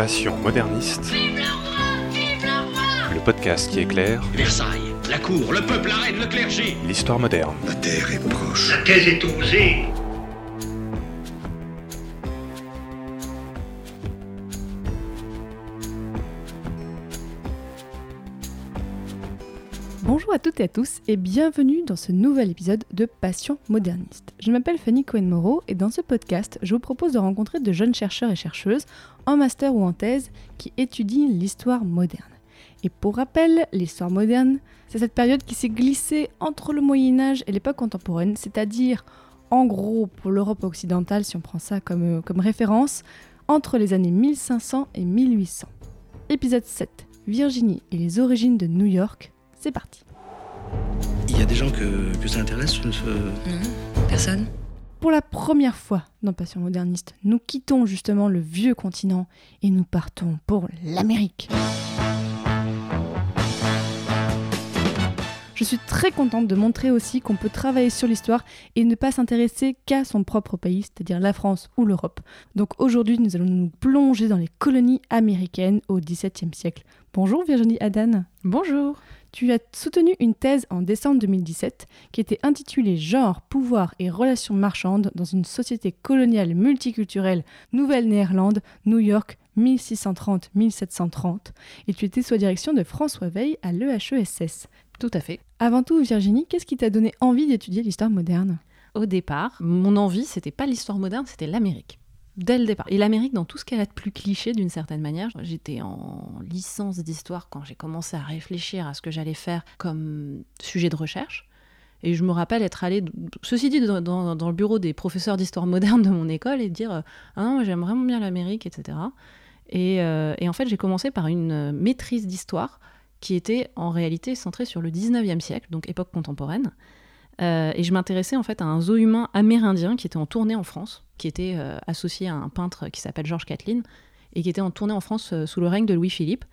Passion moderniste. Le podcast qui éclaire Versailles, la cour, le peuple, la reine, le clergé. l'histoire moderne. La terre est proche. La thèse est osée. À tous et bienvenue dans ce nouvel épisode de Passion moderniste. Je m'appelle Fanny Cohen-Moreau et dans ce podcast, je vous propose de rencontrer de jeunes chercheurs et chercheuses en master ou en thèse qui étudient l'histoire moderne. Et pour rappel, l'histoire moderne, c'est cette période qui s'est glissée entre le Moyen Âge et l'époque contemporaine, c'est-à-dire en gros pour l'Europe occidentale, si on prend ça comme, euh, comme référence, entre les années 1500 et 1800. Épisode 7, Virginie et les origines de New York, c'est parti. Il y a des gens que, que ça intéresse ce- ce- Non, personne. Pour la première fois dans Passion moderniste, nous quittons justement le vieux continent et nous partons pour l'Amérique. Je suis très contente de montrer aussi qu'on peut travailler sur l'histoire et ne pas s'intéresser qu'à son propre pays, c'est-à-dire la France ou l'Europe. Donc aujourd'hui, nous allons nous plonger dans les colonies américaines au XVIIe siècle. Bonjour Virginie Adan. Bonjour. Tu as soutenu une thèse en décembre 2017 qui était intitulée Genre, pouvoir et relations marchandes dans une société coloniale multiculturelle Nouvelle-Néerlande, New York 1630-1730 et tu étais sous la direction de François Veil à l'EHESS. Tout à fait. Avant tout, Virginie, qu'est-ce qui t'a donné envie d'étudier l'histoire moderne? Au départ, mon envie, c'était pas l'histoire moderne, c'était l'Amérique. Dès le départ. Et l'Amérique dans tout ce qu'elle a de plus cliché d'une certaine manière. J'étais en licence d'histoire quand j'ai commencé à réfléchir à ce que j'allais faire comme sujet de recherche. Et je me rappelle être allée, ceci dit, dans, le bureau des professeurs d'histoire moderne de mon école et dire Ah non, j'aime vraiment bien l'Amérique, etc. Et, euh, et en fait, j'ai commencé par une maîtrise d'histoire qui était en réalité centrée sur le 19e siècle, donc époque contemporaine. Euh, et je m'intéressais en fait à un zoo humain amérindien qui était en tournée en France, qui était euh, associé à un peintre qui s'appelle Georges Catlin, et qui était en tournée en France euh, sous le règne de Louis-Philippe.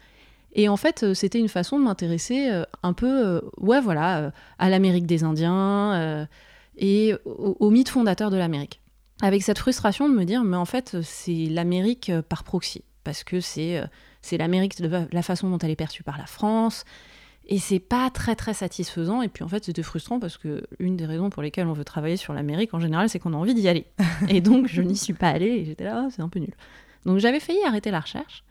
Et en fait, c'était une façon de m'intéresser un peu, ouais, voilà, à l'Amérique des Indiens et au, au mythe fondateur de l'Amérique. Avec cette frustration de me dire, mais en fait, c'est l'Amérique par proxy, parce que c'est c'est l'Amérique de la façon dont elle est perçue par la France, et c'est pas très très satisfaisant. Et puis en fait, c'était frustrant parce que une des raisons pour lesquelles on veut travailler sur l'Amérique en général, c'est qu'on a envie d'y aller. et donc je n'y suis pas allée et j'étais là, Ah, c'est un peu nul. Donc j'avais failli arrêter la recherche.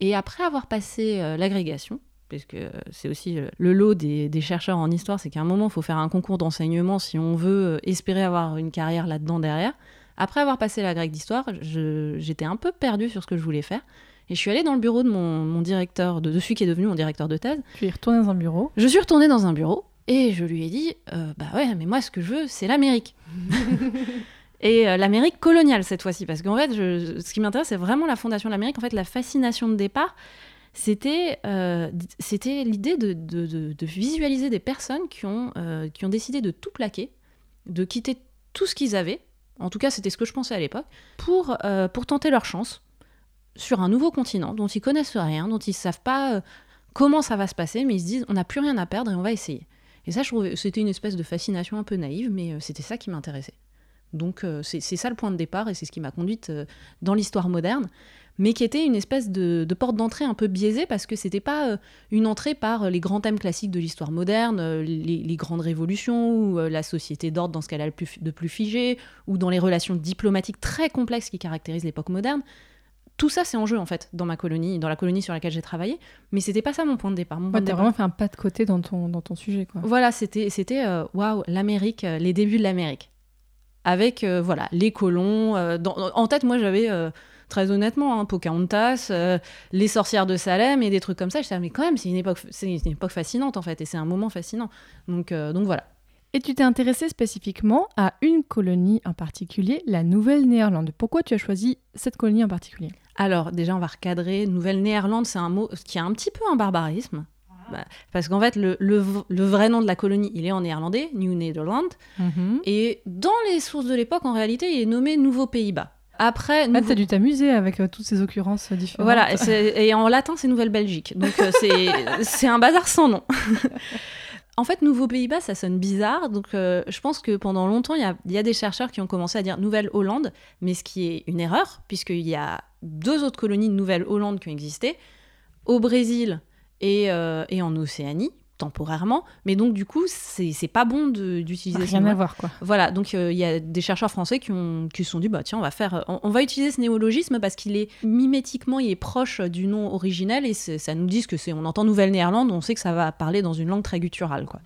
Et après avoir passé euh, l'agrégation, puisque euh, c'est aussi euh, le lot des, des chercheurs en histoire, c'est qu'à un moment, il faut faire un concours d'enseignement si on veut espérer avoir une carrière là-dedans derrière. Après avoir passé l'agrég d'histoire, je- j'étais un peu perdue sur ce que je voulais faire. Et je suis allée dans le bureau de mon, mon directeur, de, de celui qui est devenu mon directeur de thèse. Tu es retourné dans un bureau? Je suis retournée dans un bureau et je lui ai dit euh, Bah ouais, mais moi, ce que je veux, c'est l'Amérique. et euh, l'Amérique coloniale cette fois-ci. Parce qu'en fait, je- ce qui m'intéresse, c'est vraiment la fondation de l'Amérique. En fait, la fascination de départ, c'était euh, c'était l'idée de, de- de- de visualiser des personnes qui ont, euh, qui ont décidé de tout plaquer, de quitter tout ce qu'ils avaient. En tout cas, c'était ce que je pensais à l'époque, pour, euh, pour tenter leur chance sur un nouveau continent dont ils connaissent rien, dont ils savent pas euh, comment ça va se passer, mais ils se disent on n'a plus rien à perdre et on va essayer. Et ça, je trouvais, c'était une espèce de fascination un peu naïve, mais euh, c'était ça qui m'intéressait. Donc euh, c'est ça le point de départ et c'est ce qui m'a conduite dans l'histoire moderne, mais qui était une espèce de, porte d'entrée un peu biaisée parce que c'était pas une entrée par les grands thèmes classiques de l'histoire moderne, les, grandes révolutions ou la société d'ordre dans ce qu'elle a de plus figé, ou dans les relations diplomatiques très complexes qui caractérisent l'époque moderne tout ça c'est en jeu en fait dans ma colonie, dans la colonie sur laquelle j'ai travaillé, mais c'était pas ça mon point de départ. Mon point Ouais, de t'as départ- vraiment fait un pas de côté dans ton, dans ton sujet. Quoi. Voilà, c'était c'était euh, waouh l'Amérique, euh, les débuts de l'Amérique, avec euh, voilà les colons. euh, dans- en tête, moi j'avais euh, très honnêtement hein, Pocahontas, les sorcières de Salem et des trucs comme ça. Je disais mais quand même c'est une époque c'est une époque fascinante en fait et c'est un moment fascinant. Donc donc voilà. Et tu t'es intéressé spécifiquement à une colonie en particulier, la Nouvelle-Néerlande. Pourquoi tu as choisi cette colonie en particulier? Alors, déjà, on va recadrer. Nouvelle-Néerlande, c'est un mot qui a un petit peu un barbarisme. Bah, parce qu'en fait, le, le v- le vrai nom de la colonie, il est en néerlandais, New Netherland. Et dans les sources de l'époque, en réalité, il est nommé Nouveau Pays-Bas. Après, Ah, nouveau- t'as dû t'amuser avec euh, toutes ces occurrences euh, différentes. voilà, et en latin, c'est Nouvelle-Belgique. Donc, euh, c'est un bazar sans nom. En fait, Nouveau Pays-Bas, ça sonne bizarre. Donc, euh, je pense que pendant longtemps, il y a, des chercheurs qui ont commencé à dire Nouvelle-Hollande, mais ce qui est une erreur, puisqu'il y a deux autres colonies de Nouvelle-Hollande qui ont existé, au Brésil et, euh, et en Océanie, temporairement. Mais donc, du coup, c'est pas bon d'utiliser Rien à voir, quoi. Voilà, donc euh, il y a des chercheurs français qui, ont, qui se sont dit, bah tiens, on va faire, on, on va utiliser ce néologisme parce qu'il est mimétiquement, il est proche du nom originel et ça nous dit que c'est, on entend Nouvelle-Néerlande, on sait que ça va parler dans une langue très gutturale, quoi.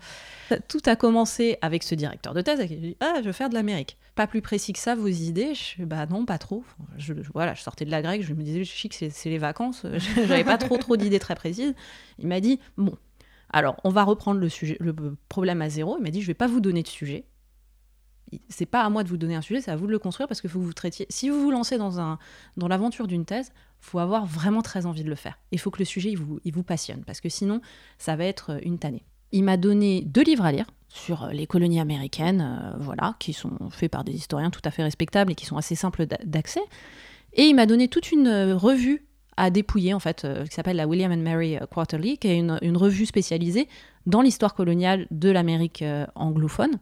Tout a commencé avec ce directeur de thèse qui a dit, ah, je veux faire de l'Amérique. Pas plus précis que ça, vos idées Je bah non, pas trop. Je, je- voilà, je sortais de la grecque, je me disais, chic, c'est, c'est les vacances, j'avais pas trop trop d'idées très précises. Il m'a dit, bon, alors on va reprendre le sujet, le problème à zéro. Il m'a dit, je vais pas vous donner de sujet c'est pas à moi de vous donner un sujet, c'est à vous de le construire parce que faut vous traitiez. Si vous vous lancez dans, dans l'aventure d'une thèse, faut avoir vraiment très envie de le faire. Il faut que le sujet il vous, il vous passionne parce que sinon, ça va être euh, une tannée. Il m'a donné deux livres à lire sur euh, les colonies américaines, euh, voilà, qui sont faits par des historiens tout à fait respectables et qui sont assez simples d'a- d'accès. Et il m'a donné toute une revue à dépouiller, en fait, euh, qui s'appelle la William and Mary euh, Quarterly, qui est une, une revue spécialisée dans l'histoire coloniale de l'Amérique euh, anglophone.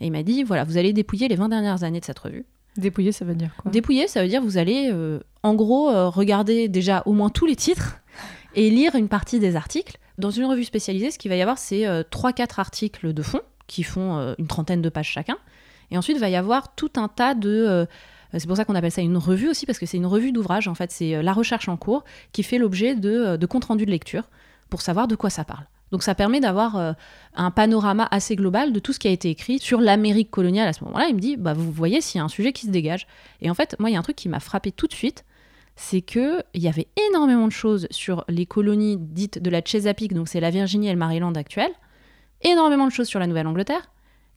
Et il m'a dit, voilà, vous allez dépouiller les 20 dernières années de cette revue. Dépouiller, ça veut dire quoi? Dépouiller, ça veut dire vous allez, euh, en gros, euh, regarder déjà au moins tous les titres et lire une partie des articles. Dans une revue spécialisée, ce qu'il va y avoir, c'est 3-4 articles de fond qui font euh, une trentaine de pages chacun. Et ensuite, il va y avoir tout un tas de... euh, c'est pour ça qu'on appelle ça une revue aussi, parce que c'est une revue d'ouvrage. En fait, c'est euh, la recherche en cours qui fait l'objet de, euh, de comptes rendus de lecture pour savoir de quoi ça parle. Donc ça permet d'avoir un panorama assez global de tout ce qui a été écrit sur l'Amérique coloniale à ce moment-là. Il me dit, bah, vous voyez s'il y a un sujet qui se dégage. Et en fait, moi, il y a un truc qui m'a frappé tout de suite, c'est qu'il y avait énormément de choses sur les colonies dites de la Chesapeake, donc c'est la Virginie et le Maryland actuel, énormément de choses sur la Nouvelle-Angleterre,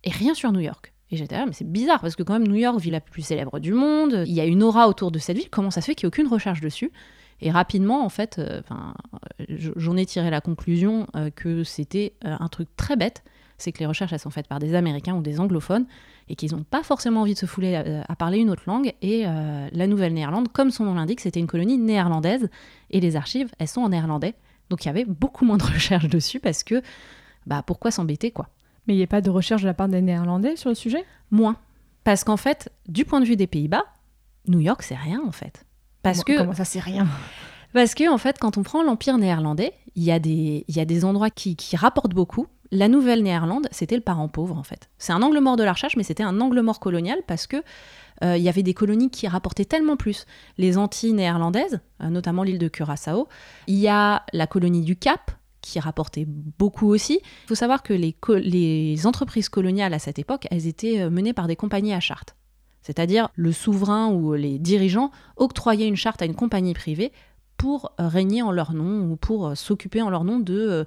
et rien sur New York. Et j'étais là, mais c'est bizarre, parce que quand même New York, ville la plus célèbre du monde, il y a une aura autour de cette ville, comment ça se fait qu'il n'y ait aucune recherche dessus? Et rapidement, en fait, euh, euh, j'en ai tiré la conclusion euh, que c'était un truc très bête, c'est que les recherches, elles sont faites par des Américains ou des anglophones, et qu'ils n'ont pas forcément envie de se fouler à, parler une autre langue. Et la Nouvelle-Néerlande, comme son nom l'indique, c'était une colonie néerlandaise, et les archives, elles sont en néerlandais. Donc il y avait beaucoup moins de recherches dessus, parce que, bah, pourquoi s'embêter, quoi? Mais il n'y a pas de recherche de la part des Néerlandais sur le sujet? Moins. Parce qu'en fait, du point de vue des Pays-Bas, New York, c'est rien, en fait. Parce Comment- que Comment ça, c'est rien? Parce que, en fait, quand on prend l'Empire néerlandais, il y, a des- il y a des endroits qui, qui rapportent beaucoup. La Nouvelle-Néerlande, c'était le parent pauvre, en fait. C'est un angle mort de la recherche, mais c'était un angle mort colonial parce que euh, il y avait des colonies qui rapportaient tellement plus. Les Antilles néerlandaises, euh, notamment l'île de Curaçao. Il y a la colonie du Cap, qui rapportait beaucoup aussi. Il faut savoir que les, entreprises coloniales à cette époque, elles étaient euh, menées par des compagnies à charte. C'est-à-dire le souverain ou les dirigeants octroyaient une charte à une compagnie privée pour euh, régner en leur nom ou pour euh, s'occuper en leur nom de,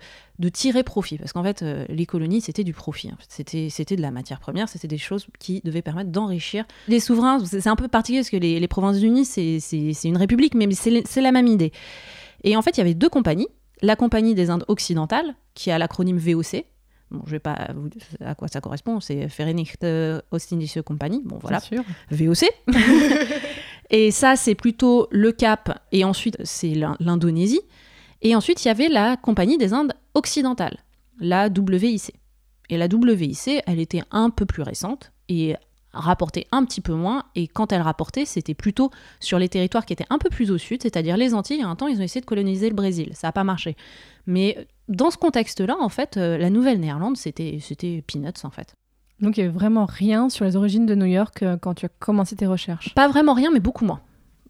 tirer profit. Parce qu'en fait, les colonies, c'était du profit. fait. C'était, de la matière première, c'était des choses qui devaient permettre d'enrichir les souverains. C'est, un peu particulier parce que les, les Provinces-Unies, c'est, une république, mais c'est la même idée. Et en fait, il y avait deux compagnies. La Compagnie des Indes occidentales, qui a l'acronyme VOC. Bon, je vais pas vous dire à quoi ça correspond, c'est Vereinigte Ostindische Compagnie. Bon, voilà. Sûr. VOC. et ça, c'est plutôt le Cap, et ensuite, c'est l'In- l'Indonésie. Et ensuite, il y avait la Compagnie des Indes occidentales, la WIC. Et la WIC, elle était un peu plus récente et rapportait un petit peu moins. Et quand elle rapportait, c'était plutôt sur les territoires qui étaient un peu plus au sud, c'est-à-dire les Antilles. Il y a un temps, ils ont essayé de coloniser le Brésil. Ça n'a pas marché. Mais dans ce contexte-là, en fait, euh, la Nouvelle-Néerlande, c'était peanuts, en fait. Donc il n'y avait vraiment rien sur les origines de New York euh, quand tu as commencé tes recherches? Pas vraiment rien, mais beaucoup moins.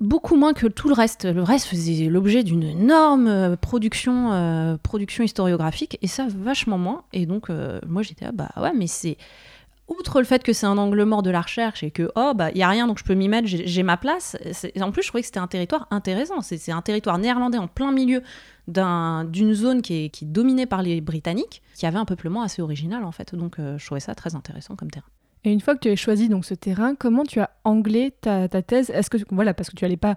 Beaucoup moins que tout le reste. Le reste faisait l'objet d'une énorme euh, production, euh, production historiographique, et ça vachement moins. Et donc, euh, moi j'étais, ah bah ouais, mais c'est. Outre le fait que c'est un angle mort de la recherche et que, oh, bah, il n'y a rien, donc je peux m'y mettre, j'ai ma place. En plus, je trouvais que c'était un territoire intéressant. C'est un territoire néerlandais en plein milieu d'un- d'une zone qui est, qui est dominée par les Britanniques, qui avait un peuplement assez original, en fait. Donc, euh, je trouvais ça très intéressant comme terrain. Et une fois que tu as choisi donc ce terrain, comment tu as anglé ta, ta thèse? Est-ce que voilà parce que tu allais pas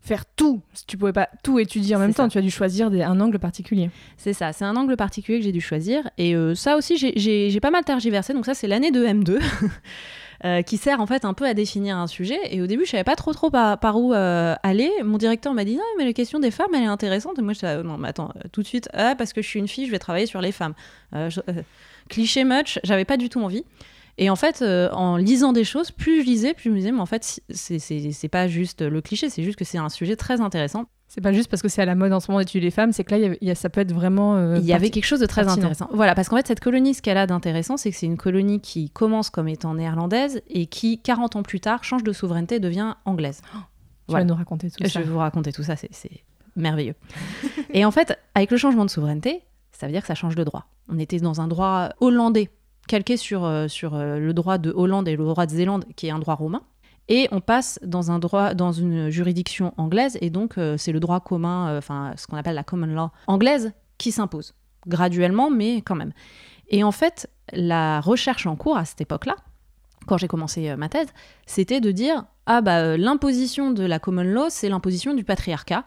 faire tout, tu pouvais pas tout étudier en même temps, tu as dû choisir des- un angle particulier. C'est ça, c'est un angle particulier que j'ai dû choisir. Et euh, ça aussi, j'ai- pas mal tergiversé. Donc ça, c'est l'année de M2. euh, qui sert en fait un peu à définir un sujet. Et au début, je savais pas trop trop par, par où euh, aller. Mon directeur m'a dit non, mais la question des femmes, elle est intéressante. Et moi, je disais non, mais attends, tout de suite, ah, parce que je suis une fille, je vais travailler sur les femmes. Je- Cliché much, j'avais pas du tout envie. Et en fait, euh, en lisant des choses, plus je lisais, plus je me disais, mais en fait, c'est- pas juste le cliché, c'est juste que c'est un sujet très intéressant. C'est pas juste parce que c'est à la mode en ce moment d'étudier les femmes, c'est que là, y y a- ça peut être vraiment. euh, Il y avait quelque chose de très pertinent. intéressant. Voilà, parce qu'en fait, cette colonie, ce qu'elle a d'intéressant, c'est que c'est une colonie qui commence comme étant néerlandaise et qui, 40 ans plus tard, change de souveraineté et devient anglaise. Tu Voilà. vas nous raconter tout Je ça. vais vous raconter tout ça, c'est merveilleux. et en fait, avec le changement de souveraineté, ça veut dire que ça change de droit. On était dans un droit hollandais, calqué sur, euh, sur euh, le droit de Hollande et le droit de Zélande, qui est un droit romain. Et on passe dans un droit, dans une juridiction anglaise, et donc euh, c'est le droit commun, enfin ce qu'on appelle la common law anglaise, qui s'impose graduellement, mais quand même. Et en fait, la recherche en cours à cette époque-là, quand j'ai commencé ma thèse, c'était de dire ah bah l'imposition de la common law, c'est l'imposition du patriarcat.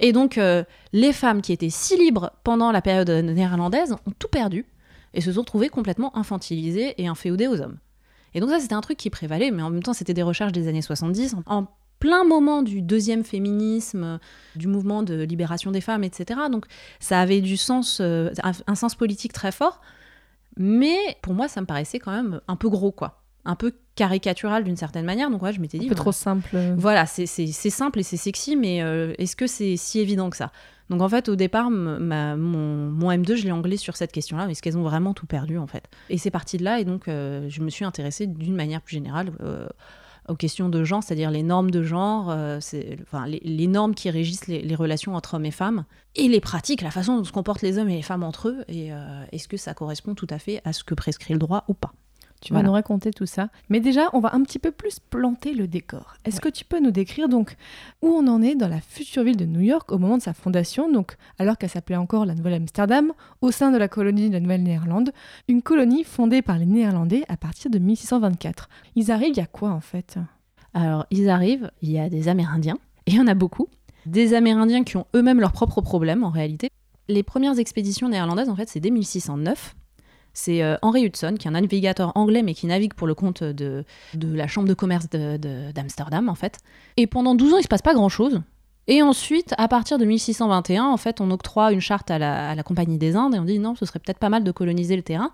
Et donc les femmes qui étaient si libres pendant la période néerlandaise ont tout perdu et se sont retrouvées complètement infantilisées et inféodées aux hommes. Et donc ça c'était un truc qui prévalait, mais en même temps c'était des recherches des années 70, en plein moment du deuxième féminisme, du mouvement de libération des femmes, etc. Donc ça avait du sens, euh, un sens politique très fort, mais pour moi ça me paraissait quand même un peu gros quoi, un peu caricatural d'une certaine manière. Donc ouais, je m'étais dit Un peu voilà. trop simple. Voilà, c'est simple et c'est sexy, mais euh, est-ce que c'est si évident que ça? Donc en fait, au départ, ma- mon, mon M2, je l'ai anglais sur cette question-là. Est-ce qu'elles ont vraiment tout perdu en fait? Et c'est parti de là, et donc euh, je me suis intéressée d'une manière plus générale euh, aux questions de genre, c'est-à-dire les normes de genre, euh, enfin, les, les normes qui régissent les, les relations entre hommes et femmes, et les pratiques, la façon dont se comportent les hommes et les femmes entre eux, et euh, est-ce que ça correspond tout à fait à ce que prescrit le droit ou pas? Tu vas nous raconter tout ça. Mais déjà, on va un petit peu plus planter le décor. Est-ce que tu peux nous décrire donc où on en est dans la future ville de New York au moment de sa fondation, donc alors qu'elle s'appelait encore la Nouvelle-Amsterdam, au sein de la colonie de la Nouvelle-Néerlande, une colonie fondée par les Néerlandais à partir de 1624. Ils arrivent, il y a quoi en fait? Alors, ils arrivent, il y a des Amérindiens, et il y en a beaucoup. Des Amérindiens qui ont eux-mêmes leurs propres problèmes, en réalité. Les premières expéditions néerlandaises, en fait, c'est dès 1609. C'est euh, Henry Hudson, qui est un navigateur anglais, mais qui navigue pour le compte de, la Chambre de commerce d'Amsterdam, en fait. Et pendant 12 ans, il se passe pas grand-chose. Et ensuite, à partir de 1621, en fait, on octroie une charte à la, à la Compagnie des Indes, et on dit non, ce serait peut-être pas mal de coloniser le terrain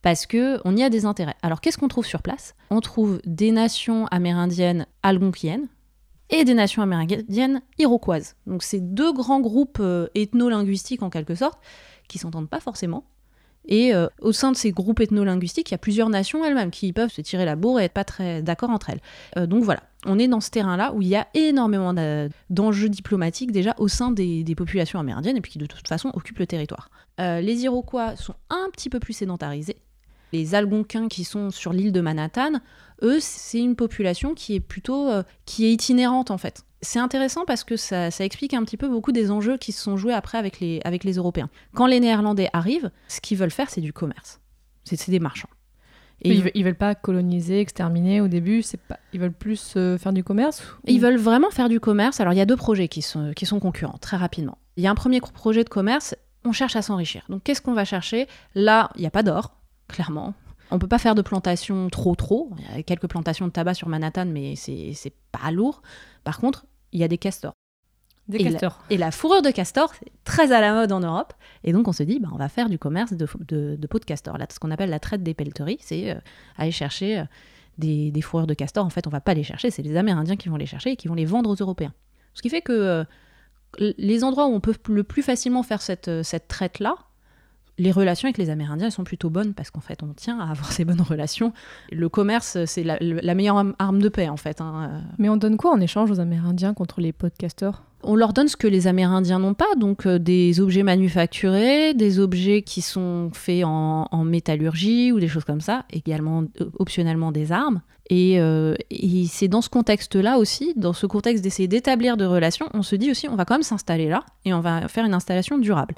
parce que on y a des intérêts. Alors qu'est-ce qu'on trouve sur place? On trouve des nations amérindiennes algonquiennes et des nations amérindiennes iroquoises. Donc c'est deux grands groupes euh, ethno-linguistiques en quelque sorte qui s'entendent pas forcément. Et euh, au sein de ces groupes ethno-linguistiques, il y a plusieurs nations elles-mêmes qui peuvent se tirer la bourre et être pas très d'accord entre elles. Euh, donc voilà, on est dans ce terrain-là où il y a énormément d'enjeux diplomatiques déjà au sein des, populations amérindiennes et puis qui de toute façon occupent le territoire. Euh, les Iroquois sont un petit peu plus sédentarisés. Les Algonquins qui sont sur l'île de Manhattan, eux, c'est une population qui est plutôt qui est itinérante en fait. C'est intéressant parce que ça, ça explique un petit peu beaucoup des enjeux qui se sont joués après avec les, avec les Européens. Quand les Néerlandais arrivent, ce qu'ils veulent faire, c'est du commerce. C'est des marchands. Et ils, ils, ve- ils veulent pas coloniser, exterminer au début, c'est pas... ils veulent plus euh, faire du commerce ou- ils veulent vraiment faire du commerce. Alors il y a deux projets qui sont, qui sont concurrents, très rapidement. Il y a un premier projet de commerce, on cherche à s'enrichir. Donc qu'est-ce qu'on va chercher? Là, il n'y a pas d'or, clairement. On peut pas faire de plantation trop trop. Il y a quelques plantations de tabac sur Manhattan, mais c'est pas lourd. Par contre, il y a des castors. Des Et la- castors. Et la fourrure de castor, c'est très à la mode en Europe. Et donc on se dit, bah, on va faire du commerce de, de, de peau de castor. Là, ce qu'on appelle la traite des pelleteries, c'est euh, aller chercher euh, des, des fourrures de castor. En fait, on va pas les chercher, c'est les Amérindiens qui vont les chercher et qui vont les vendre aux Européens. Ce qui fait que euh, les endroits où on peut le plus facilement faire cette, cette traite-là, les relations avec les Amérindiens elles sont plutôt bonnes parce qu'en fait on tient à avoir ces bonnes relations. Le commerce c'est la, la meilleure arme- de paix en fait. hein. Mais on donne quoi en échange aux Amérindiens contre les podcasters on leur donne ce que les Amérindiens n'ont pas, donc euh, des objets manufacturés, des objets qui sont faits en, en métallurgie ou des choses comme ça, également euh, optionnellement des armes. Et, euh, et c'est dans ce contexte-là aussi, dans ce contexte d'essayer d'établir de relations, on se dit aussi on va quand même s'installer là et on va faire une installation durable.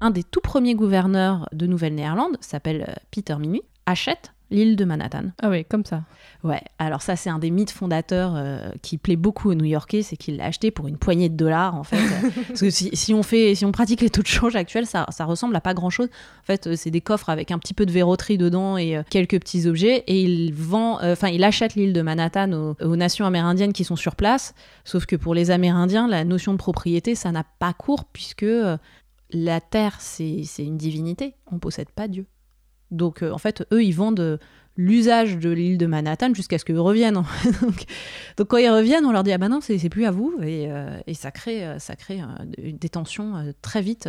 Un des tout premiers gouverneurs de Nouvelle-Néerlande s'appelle euh, Peter Minuit, achète l'île de Manhattan. Ah oui, comme ça. Ouais, alors ça c'est un des mythes fondateurs euh, qui plaît beaucoup aux New-Yorkais, c'est qu'il l'a acheté pour une poignée de dollars en fait. Parce que si, si on fait, si on pratique les taux de change actuels, ça, ça ressemble à pas grand-chose. En fait, euh, c'est des coffres avec un petit peu de verroterie dedans et euh, quelques petits objets, et il vend, euh, enfin il achète l'île de Manhattan aux, aux nations amérindiennes qui sont sur place. Sauf que pour les Amérindiens, la notion de propriété, ça n'a pas cours puisque la terre c'est une divinité, on possède pas Dieu. Donc euh, en fait, eux, ils vendent l'usage de l'île de Manhattan jusqu'à ce qu'ils reviennent. donc, quand ils reviennent, on leur dit ah ben non, c'est plus à vous et, euh, ça crée euh, ça des tensions très vite.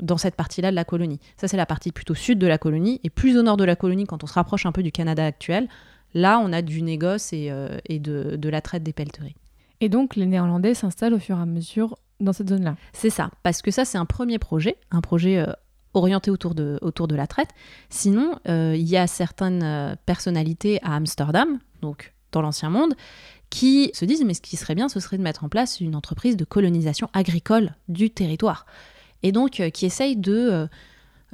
dans cette partie-là de la colonie. Ça, c'est la partie plutôt sud de la colonie. Et plus au nord de la colonie, quand on se rapproche un peu du Canada actuel, là, on a du négoce et, et de, de la traite des pelleteries. Et donc les Néerlandais s'installent au fur et à mesure dans cette zone-là. C'est ça, parce que ça, c'est un premier projet, un projet euh, orienté autour de, autour de la traite. Sinon, euh, il y a certaines euh, personnalités à Amsterdam, donc dans l'ancien monde, qui se disent, mais ce qui serait bien, ce serait de mettre en place une entreprise de colonisation agricole du territoire. Et donc, qui essayent de...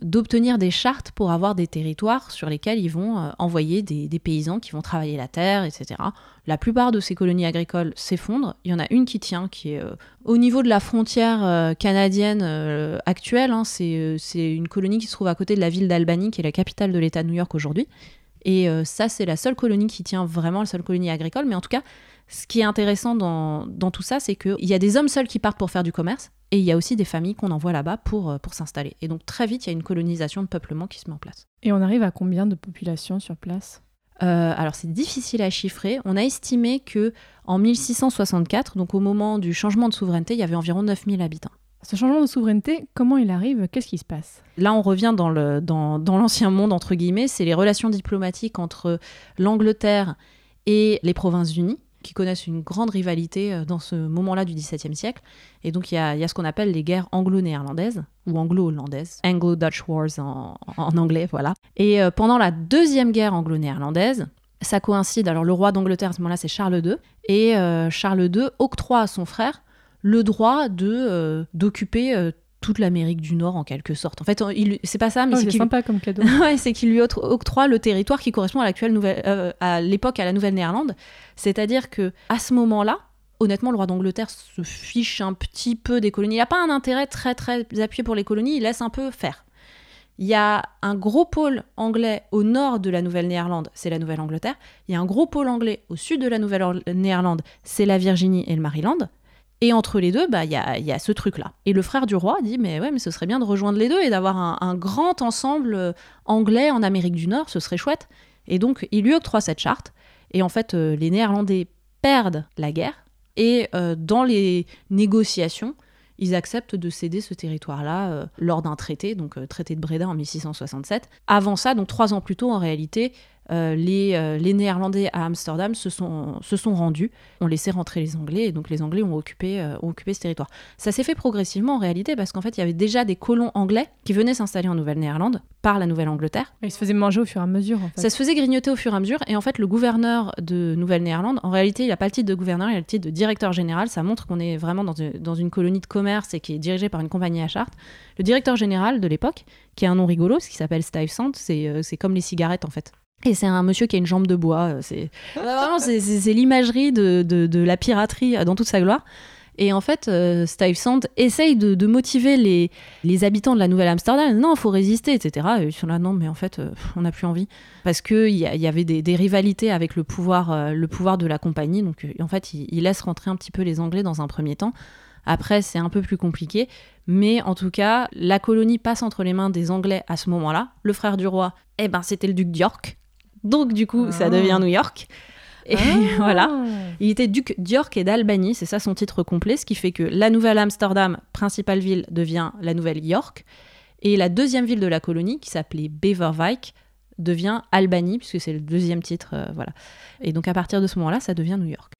d'obtenir des chartes pour avoir des territoires sur lesquels ils vont euh, envoyer des, paysans qui vont travailler la terre, etc. La plupart de ces colonies agricoles s'effondrent. Il y en a une qui tient, qui est euh, au niveau de la frontière euh, canadienne actuelle. hein, c'est une colonie qui se trouve à côté de la ville d'Albany, qui est la capitale de l'État de New York aujourd'hui. Et ça, c'est la seule colonie qui tient vraiment, la seule colonie agricole. Mais en tout cas, ce qui est intéressant dans tout ça, c'est qu'il y a des hommes seuls qui partent pour faire du commerce. Et il y a aussi des familles qu'on envoie là-bas pour, euh, pour s'installer. Et donc très vite, il y a une colonisation de peuplement qui se met en place. Et on arrive à combien de population sur place? Euh, alors c'est difficile à chiffrer. On a estimé que en 1664, donc au moment du changement de souveraineté, il y avait environ 9000 habitants. Ce changement de souveraineté, comment il arrive? Qu'est-ce qui se passe? Là, on revient dans le- dans, dans l'ancien monde, entre guillemets, c'est les relations diplomatiques entre l'Angleterre et les Provinces-Unies, qui connaissent une grande rivalité euh, dans ce moment-là du XVIIe siècle. Et donc, il y a, ce qu'on appelle les guerres anglo-néerlandaises, ou anglo-hollandaises, Anglo-Dutch Wars en, anglais, voilà. Et euh, pendant la deuxième guerre anglo-néerlandaise, ça coïncide, alors le roi d'Angleterre à ce moment-là, c'est Charles II, et euh, Charles II octroie à son frère le droit de d'occuper toute l'Amérique du Nord en quelque sorte. En fait, c'est pas ça, mais Oh, c'est sympa comme cadeau. ouais, c'est qu'il lui octro- octroie le territoire qui correspond à l'actuelle nouvelle, euh, à l'époque à la Nouvelle-Néerlande. C'est-à-dire que à ce moment-là, honnêtement, le roi d'Angleterre se fiche un petit peu des colonies. Il n'a pas un intérêt très très appuyé pour les colonies. Il laisse un peu faire. Il y a un gros pôle anglais au nord de la Nouvelle-Néerlande, c'est la Nouvelle-Angleterre. Il y a un gros pôle anglais au sud de la Nouvelle-Néerlande, c'est la Virginie et le Maryland. Et entre les deux, bah, il y, a, y a ce truc-là. Et le frère du roi dit, mais ouais, mais ce serait bien de rejoindre les deux et d'avoir un, grand ensemble euh, anglais en Amérique du Nord, ce serait chouette. Et donc, il lui octroie cette charte. Et en fait, euh, les Néerlandais perdent la guerre. Et euh, dans les négociations, ils acceptent de céder ce territoire-là lors d'un traité, donc traité de Breda en 1667. Avant ça, donc trois ans plus tôt, en réalité, euh, les, euh, les Néerlandais à Amsterdam se sont, se sont rendus, ont laissé rentrer les Anglais, et donc les Anglais ont occupé, euh, ont occupé ce territoire. Ça s'est fait progressivement en réalité, parce qu'en fait, il y avait déjà des colons anglais qui venaient s'installer en Nouvelle-Néerlande par la Nouvelle-Angleterre. Il se faisait manger au fur et à mesure, en fait. Ça se faisait grignoter au fur et à mesure. Et en fait, le gouverneur de Nouvelle-Néerlande, en réalité, il n'a pas le titre de gouverneur, il a le titre de directeur général. Ça montre qu'on est vraiment dans une, dans une colonie de commerce et qui est dirigée par une compagnie à charte. Le directeur général de l'époque, qui a un nom rigolo, ce qui s'appelle Stuyvesant, c'est comme les cigarettes en fait. Et c'est un monsieur qui a une jambe de bois. euh, C'est vraiment c'est- l'imagerie de, de- la piraterie euh, dans toute sa gloire. Et en fait, euh, Stuyvesant essaye de, de motiver les, les habitants de la Nouvelle-Amsterdam. Non, il faut résister, etc. Et ils sont là, non, mais en fait, euh, on n'a plus envie. Parce qu'il y, y avait des, rivalités avec le pouvoir, le pouvoir de la compagnie. Donc, en fait, il, il laisse rentrer un petit peu les Anglais dans un premier temps. Après, c'est un peu plus compliqué. Mais en tout cas, la colonie passe entre les mains des Anglais à ce moment-là. Le frère du roi, eh ben, c'était le duc d'York. Donc, du coup, ça Ah. devient New York. Et Ah. voilà. Il était duc d'York et d'Albany, c'est ça son titre complet, ce qui fait que la nouvelle Amsterdam, principale ville, devient la nouvelle York. Et la deuxième ville de la colonie, qui s'appelait Beverwijk, devient Albany, puisque c'est le deuxième titre. euh, voilà. Et donc à partir de ce moment-là, ça devient New. York,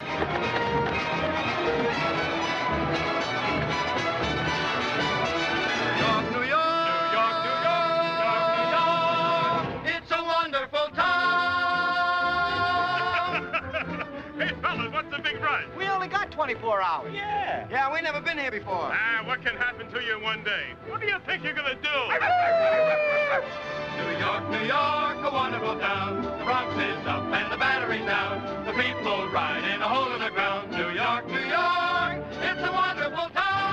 24 hours. Yeah. Yeah, we never been here before. Ah, what can happen to you in one day? What do you think you're gonna do? New York, New York, a wonderful town. The Bronx is up and the Battery's down. The people ride in a hole in the ground. New York, New York, it's a wonderful town.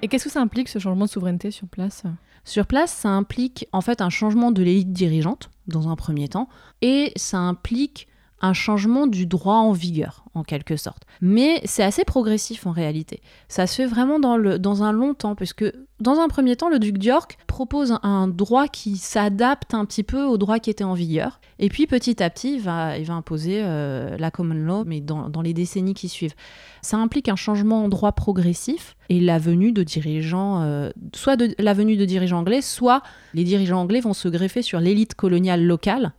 Et qu'est-ce que ça implique, ce changement de souveraineté sur place? Sur place, ça implique en fait un changement de l'élite dirigeante, dans un premier temps, et ça implique un changement du droit en vigueur, en quelque sorte. Mais c'est assez progressif en réalité. Ça se fait vraiment dans, un long temps, puisque dans un premier temps, le duc d'York propose un droit qui s'adapte un petit peu au droit qui était en vigueur. Et puis petit à petit, il va, va imposer euh, la common law, mais dans, les décennies qui suivent. Ça implique un changement en droit progressif et la venue de dirigeants, euh, soit la venue de dirigeants anglais, soit les dirigeants anglais vont se greffer sur l'élite coloniale locale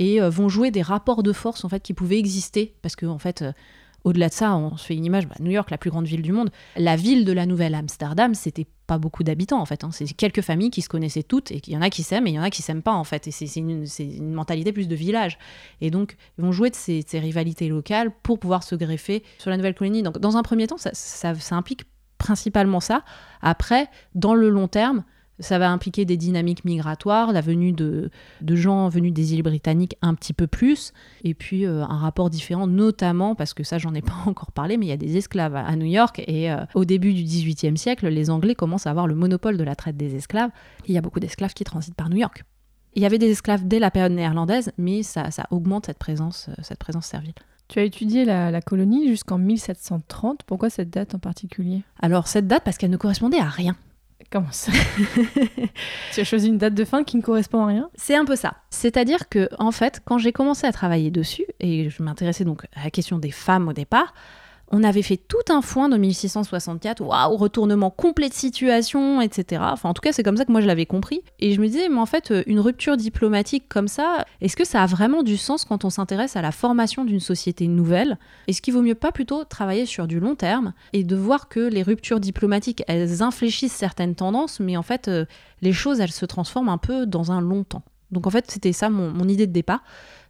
et euh, vont jouer des rapports de force en fait qui pouvaient exister. Parce que en fait euh, au-delà de ça on se fait une image bah, New York la plus grande ville du monde. La ville de la nouvelle Amsterdam c'était pas beaucoup d'habitants en fait hein. c'est quelques familles qui se connaissaient toutes et il y en a qui s'aiment et il y en a qui s'aiment pas en fait. Et c'est une, mentalité plus de village. Et donc ils vont jouer de ces, ces rivalités locales pour pouvoir se greffer sur la nouvelle colonie. Donc dans un premier temps ça, ça, ça implique principalement ça. Après dans le long terme ça va impliquer des dynamiques migratoires, la venue de, de gens venus des îles britanniques un petit peu plus, et puis euh, un rapport différent, notamment parce que ça, j'en ai pas encore parlé, mais il y a des esclaves à, à New York, et euh, au début du XVIIIe siècle, les Anglais commencent à avoir le monopole de la traite des esclaves. Il y a beaucoup d'esclaves qui transitent par New York. Il y avait des esclaves dès la période néerlandaise, mais ça, ça augmente cette présence, euh, cette présence servile. Tu as étudié la, la colonie jusqu'en 1730. Pourquoi cette date en particulier? Alors cette date, parce qu'elle ne correspondait à rien. Comment ça Tu as choisi une date de fin qui ne correspond à rien C'est un peu ça. C'est-à-dire que, en fait, quand j'ai commencé à travailler dessus, et je m'intéressais donc à la question des femmes au départ, on avait fait tout un foin de 1664, waouh, retournement complet de situation, etc. Enfin, en tout cas, c'est comme ça que moi je l'avais compris. Et je me disais, mais en fait, euh, une rupture diplomatique comme ça, est-ce que ça a vraiment du sens quand on s'intéresse à la formation d'une société nouvelle? Est-ce qu'il vaut mieux pas plutôt travailler sur du long terme et de voir que les ruptures diplomatiques, elles infléchissent certaines tendances, mais en fait, euh, les choses, elles se transforment un peu dans un long temps? Donc en fait, c'était ça mon, mon idée de départ.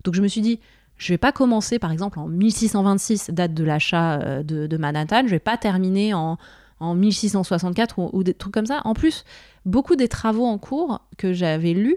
Donc je me suis dit, je vais pas commencer par exemple en 1626, date de l'achat euh, de, Manhattan, je vais pas terminer en, en 1664 ou, ou des trucs comme ça. En plus, beaucoup des travaux en cours que j'avais lus,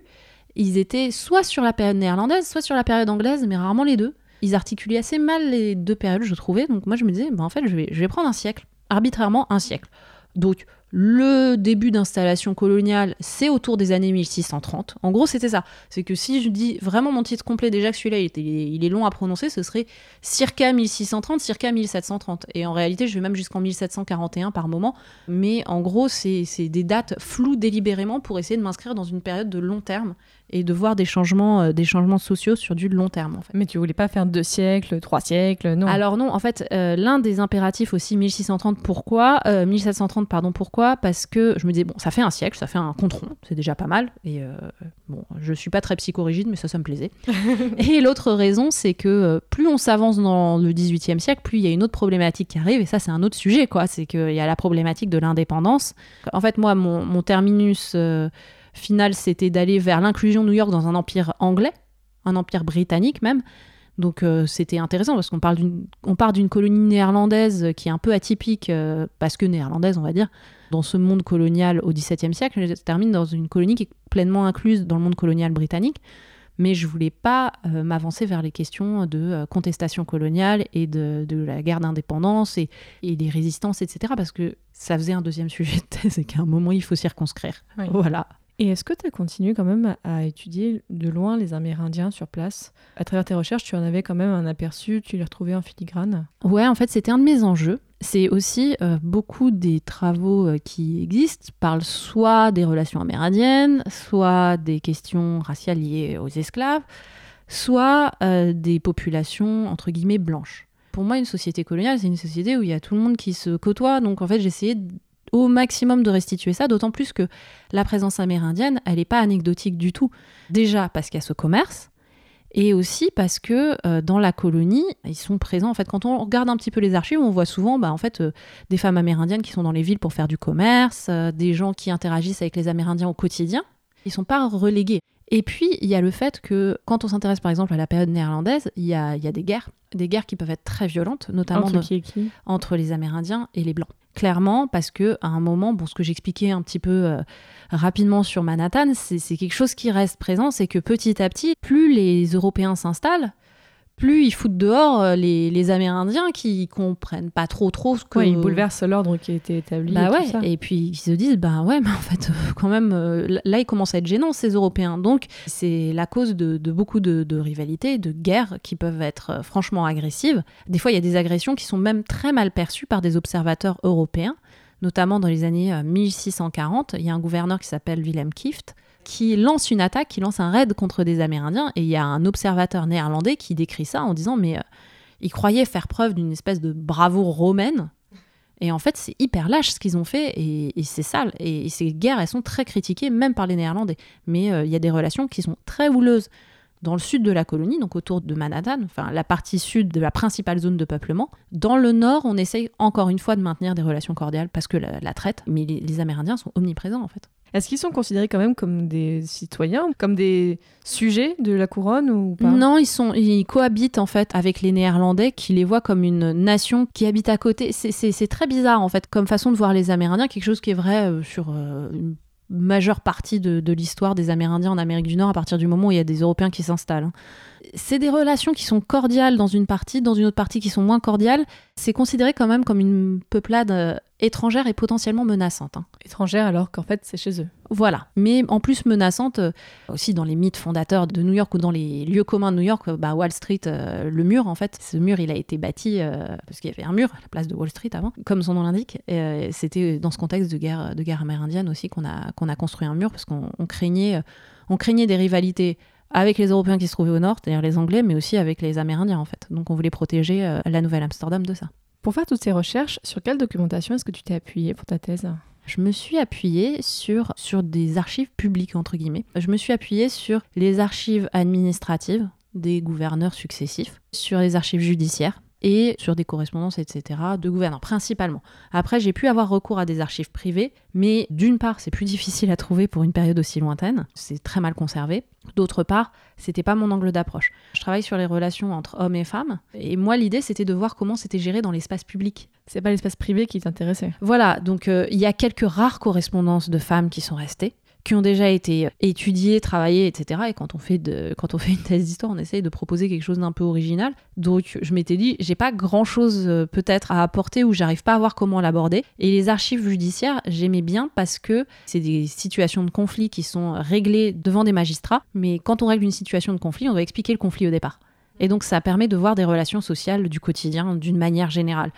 ils étaient soit sur la période néerlandaise, soit sur la période anglaise, mais rarement les deux. Ils articulaient assez mal les deux périodes, je trouvais. Donc moi, je me disais, bah, en fait, je vais, je vais prendre un siècle, arbitrairement un siècle. Donc, le début d'installation coloniale, c'est autour des années 1630. En gros, c'était ça. C'est que si je dis vraiment mon titre complet, déjà que celui-là, il, il est long à prononcer, ce serait circa 1630, circa 1730. Et en réalité, je vais même jusqu'en 1741 par moment. Mais en gros, c'est des dates floues délibérément pour essayer de m'inscrire dans une période de long terme et de voir des changements, euh, des changements sociaux sur du long terme, en fait. Mais tu voulais pas faire deux siècles, trois siècles, non Alors non, en fait, euh, l'un des impératifs aussi 1630, pourquoi euh, 1730, pardon, pourquoi Parce que je me disais, bon, ça fait un siècle, ça fait un contron, c'est déjà pas mal. Et euh, bon, je suis pas très psychorigide, mais ça, ça me plaisait. et l'autre raison, c'est que euh, plus on s'avance dans le 18e siècle, plus il y a une autre problématique qui arrive, et ça, c'est un autre sujet, quoi. C'est qu'il y a la problématique de l'indépendance. En fait, moi, mon, mon terminus euh, final, c'était d'aller vers l'inclusion de New York dans un empire anglais, un empire britannique même. Donc euh, c'était intéressant parce qu'on parle d'une, on part d'une colonie néerlandaise qui est un peu atypique euh, parce que néerlandaise, on va dire, dans ce monde colonial au XVIIe siècle. Je termine dans une colonie qui est pleinement incluse dans le monde colonial britannique. Mais je voulais pas euh, m'avancer vers les questions de contestation coloniale et de, de la guerre d'indépendance et, et des résistances, etc. Parce que ça faisait un deuxième sujet de thèse et qu'à un moment, il faut circonscrire. Oui. Voilà. Et est-ce que tu as continué quand même à, étudier de loin les Amérindiens sur place? À travers tes recherches, tu en avais quand même un aperçu, tu les retrouvais en filigrane? Ouais, en fait, c'était un de mes enjeux. C'est aussi euh, beaucoup des travaux euh, qui existent parlent soit des relations amérindiennes, soit des questions raciales liées aux esclaves, soit euh, des populations entre guillemets blanches. Pour moi, une société coloniale, c'est une société où il y a tout le monde qui se côtoie. Donc, en fait, j'essayais au maximum de restituer ça, d'autant plus que la présence amérindienne, elle n'est pas anecdotique du tout. Déjà parce qu'il y a ce commerce, et aussi parce que euh, dans la colonie, ils sont présents. En fait, quand on regarde un petit peu les archives, on voit souvent bah, en fait, euh, des femmes amérindiennes qui sont dans les villes pour faire du commerce, euh, des gens qui interagissent avec les Amérindiens au quotidien. Ils sont pas relégués. Et puis, il y a le fait que quand on s'intéresse par exemple à la période néerlandaise, il y a, il y a des guerres, des guerres qui peuvent être très violentes, notamment Entre de- qui et qui? entre les Amérindiens et les Blancs. Clairement, parce que à un moment, bon, ce que j'expliquais un petit peu euh, rapidement sur Manhattan, c'est c'est quelque chose qui reste présent, c'est que petit à petit, plus les Européens s'installent, plus ils foutent dehors euh, les, les Amérindiens qui comprennent pas trop trop ce que. Ouais, ils bouleversent l'ordre qui a été établi. Bah et tout ouais, ça. et puis ils se disent, bah ouais, mais en fait, euh, quand même, euh, là, ils commencent à être gênants, ces Européens. Donc, c'est la cause de, de beaucoup de, de rivalités, de guerres qui peuvent être franchement agressives. Des fois, il y a des agressions qui sont même très mal perçues par des observateurs européens, notamment dans les années euh, 1640. Il y a un gouverneur qui s'appelle Willem Kieft qui lance une attaque, qui lance un raid contre des Amérindiens, et il y a un observateur néerlandais qui décrit ça en disant, mais euh, ils croyaient faire preuve d'une espèce de bravoure romaine, et en fait, c'est hyper lâche ce qu'ils ont fait et, c'est sale. Et, ces guerres, elles sont très critiquées, même par les Néerlandais. Mais euh, il y a des relations qui sont très houleuses dans le sud de la colonie, donc autour de Manhattan, enfin la partie sud de la principale zone de peuplement. Dans le nord, on essaye encore une fois de maintenir des relations cordiales parce que la, traite, mais les Amérindiens sont omniprésents en fait. Est-ce qu'ils sont considérés quand même comme des citoyens, comme des sujets de la couronne ou pas? Non, ils, cohabitent en fait avec les Néerlandais qui les voient comme une nation qui habite à côté. C'est- très bizarre en fait comme façon de voir les Amérindiens, quelque chose qui est vrai euh, sur euh, une majeure partie de, de l'histoire des Amérindiens en Amérique du Nord à partir du moment où il y a des Européens qui s'installent. C'est des relations qui sont cordiales dans une partie, dans une autre partie qui sont moins cordiales. C'est considéré quand même comme une peuplade euh, étrangère et potentiellement menaçante. hein. Étrangères alors qu'en fait c'est chez eux. Voilà, mais en plus menaçante euh, aussi dans les mythes fondateurs de New York ou dans les lieux communs de New York, euh, bah, Wall Street, euh, le mur en fait, ce mur il a été bâti euh, parce qu'il y avait un mur à la place de Wall Street avant, comme son nom l'indique. Et, C'était dans ce contexte de guerre, de guerre amérindienne aussi qu'on a, qu'on a construit un mur parce qu'on on craignait, on craignait des rivalités avec les Européens qui se trouvaient au nord, c'est-à-dire les Anglais, mais aussi avec les Amérindiens en fait. Donc on voulait protéger euh, la Nouvelle-Amsterdam de ça. Pour faire toutes ces recherches, sur quelle documentation est-ce que tu t'es appuyé pour ta thèse? Je me suis appuyée sur, sur des archives publiques, entre guillemets. Je me suis appuyée sur les archives administratives des gouverneurs successifs, sur les archives judiciaires et sur des correspondances, etc., de gouverneurs, principalement. Après, j'ai pu avoir recours à des archives privées, mais d'une part, c'est plus difficile à trouver pour une période aussi lointaine, c'est très mal conservé. D'autre part, c'était pas mon angle d'approche. Je travaille sur les relations entre hommes et femmes, et moi, l'idée, c'était de voir comment c'était géré dans l'espace public. C'est pas l'espace privé qui t'intéressait. Voilà, donc euh, il y a quelques rares correspondances de femmes qui sont restées, qui ont déjà été étudiées, travaillées, etc. Et quand on fait, de, quand on fait une thèse d'histoire, on essaye de proposer quelque chose d'un peu original. Donc je m'étais dit, j'ai pas grand chose peut-être à apporter ou j'arrive pas à voir comment l'aborder. Et les archives judiciaires, j'aimais bien parce que c'est des situations de conflit qui sont réglées devant des magistrats. Mais quand on règle une situation de conflit, on doit expliquer le conflit au départ. Et donc ça permet de voir des relations sociales du quotidien d'une manière générale.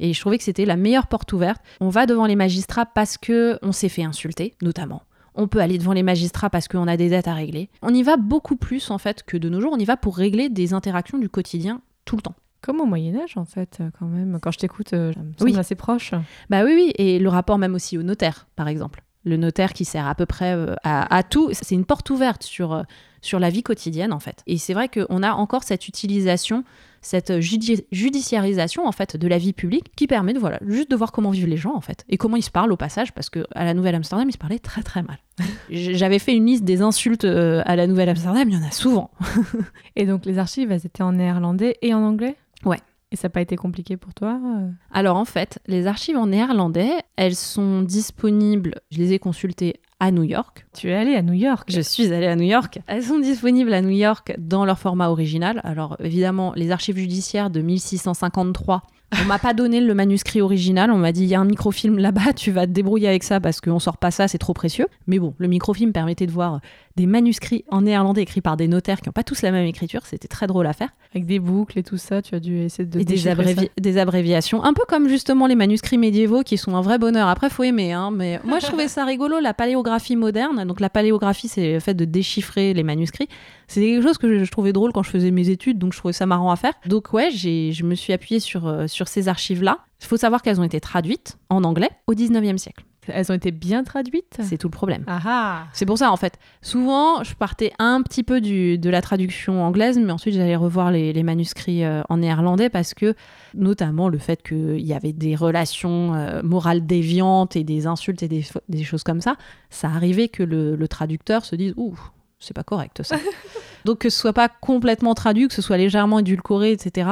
Et je trouvais que c'était la meilleure porte ouverte. On va devant les magistrats parce que on s'est fait insulter, notamment. On peut aller devant les magistrats parce qu'on a des dettes à régler. On y va beaucoup plus en fait que de nos jours. On y va pour régler des interactions du quotidien tout le temps. Comme au Moyen-Âge, en fait, euh, quand même. Quand je t'écoute, euh, ça me Oui. semble assez proche. Bah oui, oui. Et le rapport même aussi au notaire, par exemple. Le notaire qui sert à peu près euh, à, à tout. C'est une porte ouverte sur, euh, sur la vie quotidienne en fait. Et c'est vrai qu'on a encore cette utilisation, cette judi- judiciarisation en fait de la vie publique qui permet de voilà juste de voir comment vivent les gens en fait et comment ils se parlent au passage parce que à la Nouvelle Amsterdam ils se parlaient très très mal. J'avais fait une liste des insultes euh, à la Nouvelle Amsterdam, il y en a souvent. Et donc les archives, elles étaient en néerlandais et en anglais? Ouais. Et ça n'a pas été compliqué pour toi euh Alors en fait, les archives en néerlandais, elles sont disponibles, je les ai consultées à New York. Tu es allé à New York. Je suis allée à New York. Elles sont disponibles à New York dans leur format original. Alors évidemment, les archives judiciaires de 1653, on m'a pas donné le manuscrit original. On m'a dit il y a un microfilm là-bas, tu vas te débrouiller avec ça parce qu'on sort pas ça, c'est trop précieux. Mais bon, le microfilm permettait de voir des manuscrits en néerlandais écrits par des notaires qui n'ont pas tous la même écriture. C'était très drôle à faire. Avec des boucles et tout ça, tu as dû essayer de et des, abréviations, un peu comme justement les manuscrits médiévaux qui sont un vrai bonheur. Après, faut aimer, hein, mais moi je trouvais ça rigolo. La paléographie moderne, donc la paléographie, c'est le fait de déchiffrer les manuscrits. C'est quelque chose que je, je trouvais drôle quand je faisais mes études, donc je trouvais ça marrant à faire. Donc ouais, je me suis appuyée sur, euh, sur ces archives-là. Il faut savoir qu'elles ont été traduites en anglais au 19e siècle. Elles ont été bien traduites? C'est tout le problème. Ah ah C'est pour ça, en fait. Souvent, je partais un petit peu du, de la traduction anglaise, mais ensuite, j'allais revoir les, les manuscrits euh, en néerlandais parce que, notamment, le fait qu'il y avait des relations euh, morales déviantes et des insultes et des, choses comme ça, ça arrivait que le, le traducteur se dise Ouh, c'est pas correct ça. Donc, que ce soit pas complètement traduit, que ce soit légèrement édulcoré, etc.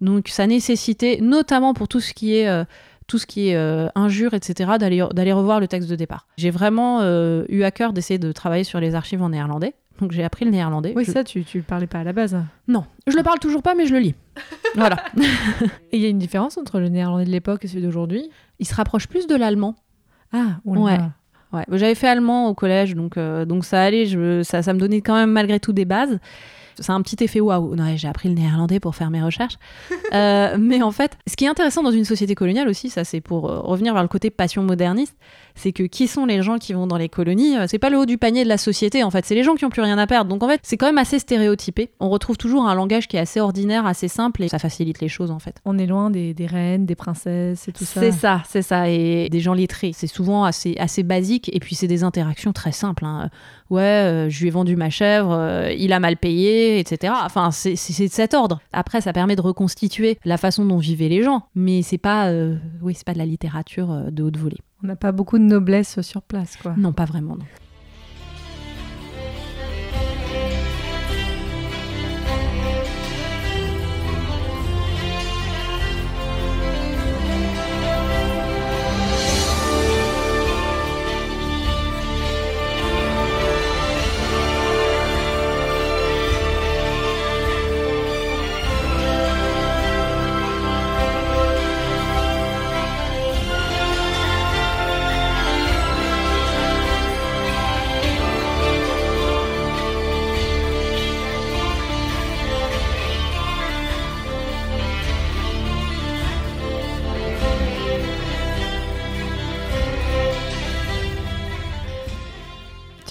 Donc, ça nécessitait, notamment pour tout ce qui est. euh, tout ce qui est euh, injure, etc., d'aller revoir le texte de départ. J'ai vraiment euh, eu à cœur d'essayer de travailler sur les archives en néerlandais. Donc j'ai appris le néerlandais. Oui, Je- ça, tu, le parlais pas à la base. Non, je le parle toujours pas, mais je le lis. voilà. Et il y a une différence entre le néerlandais de l'époque et celui d'aujourd'hui? Il se rapproche plus de l'allemand. Ah. Ouais. Ouais, j'avais fait allemand au collège, donc, euh, donc ça allait, je, ça, ça me donnait quand même malgré tout des bases. C'est un petit effet waouh. J'ai appris le néerlandais pour faire mes recherches. Euh, mais en fait, ce qui est intéressant dans une société coloniale aussi, ça c'est pour euh, revenir vers le côté passion moderniste, c'est que qui sont les gens qui vont dans les colonies Euh, C'est pas le haut du panier de la société, en fait, c'est les gens qui ont plus rien à perdre. Donc en fait, c'est quand même assez stéréotypé. On retrouve toujours un langage qui est assez ordinaire, assez simple, et ça facilite les choses en fait. On est loin des, des reines, des princesses et tout ça. C'est ça, c'est ça. Et des gens lettrés. C'est souvent assez, assez basique. Et puis, c'est des interactions très simples. hein. Ouais, euh, je lui ai vendu ma chèvre, euh, il a mal payé, etc. Enfin, c'est de cet ordre. Après, ça permet de reconstituer la façon dont vivaient les gens. Mais c'est pas, euh, oui, c'est pas de la littérature de haute volée. On n'a pas beaucoup de noblesse sur place, quoi. Non, pas vraiment. non.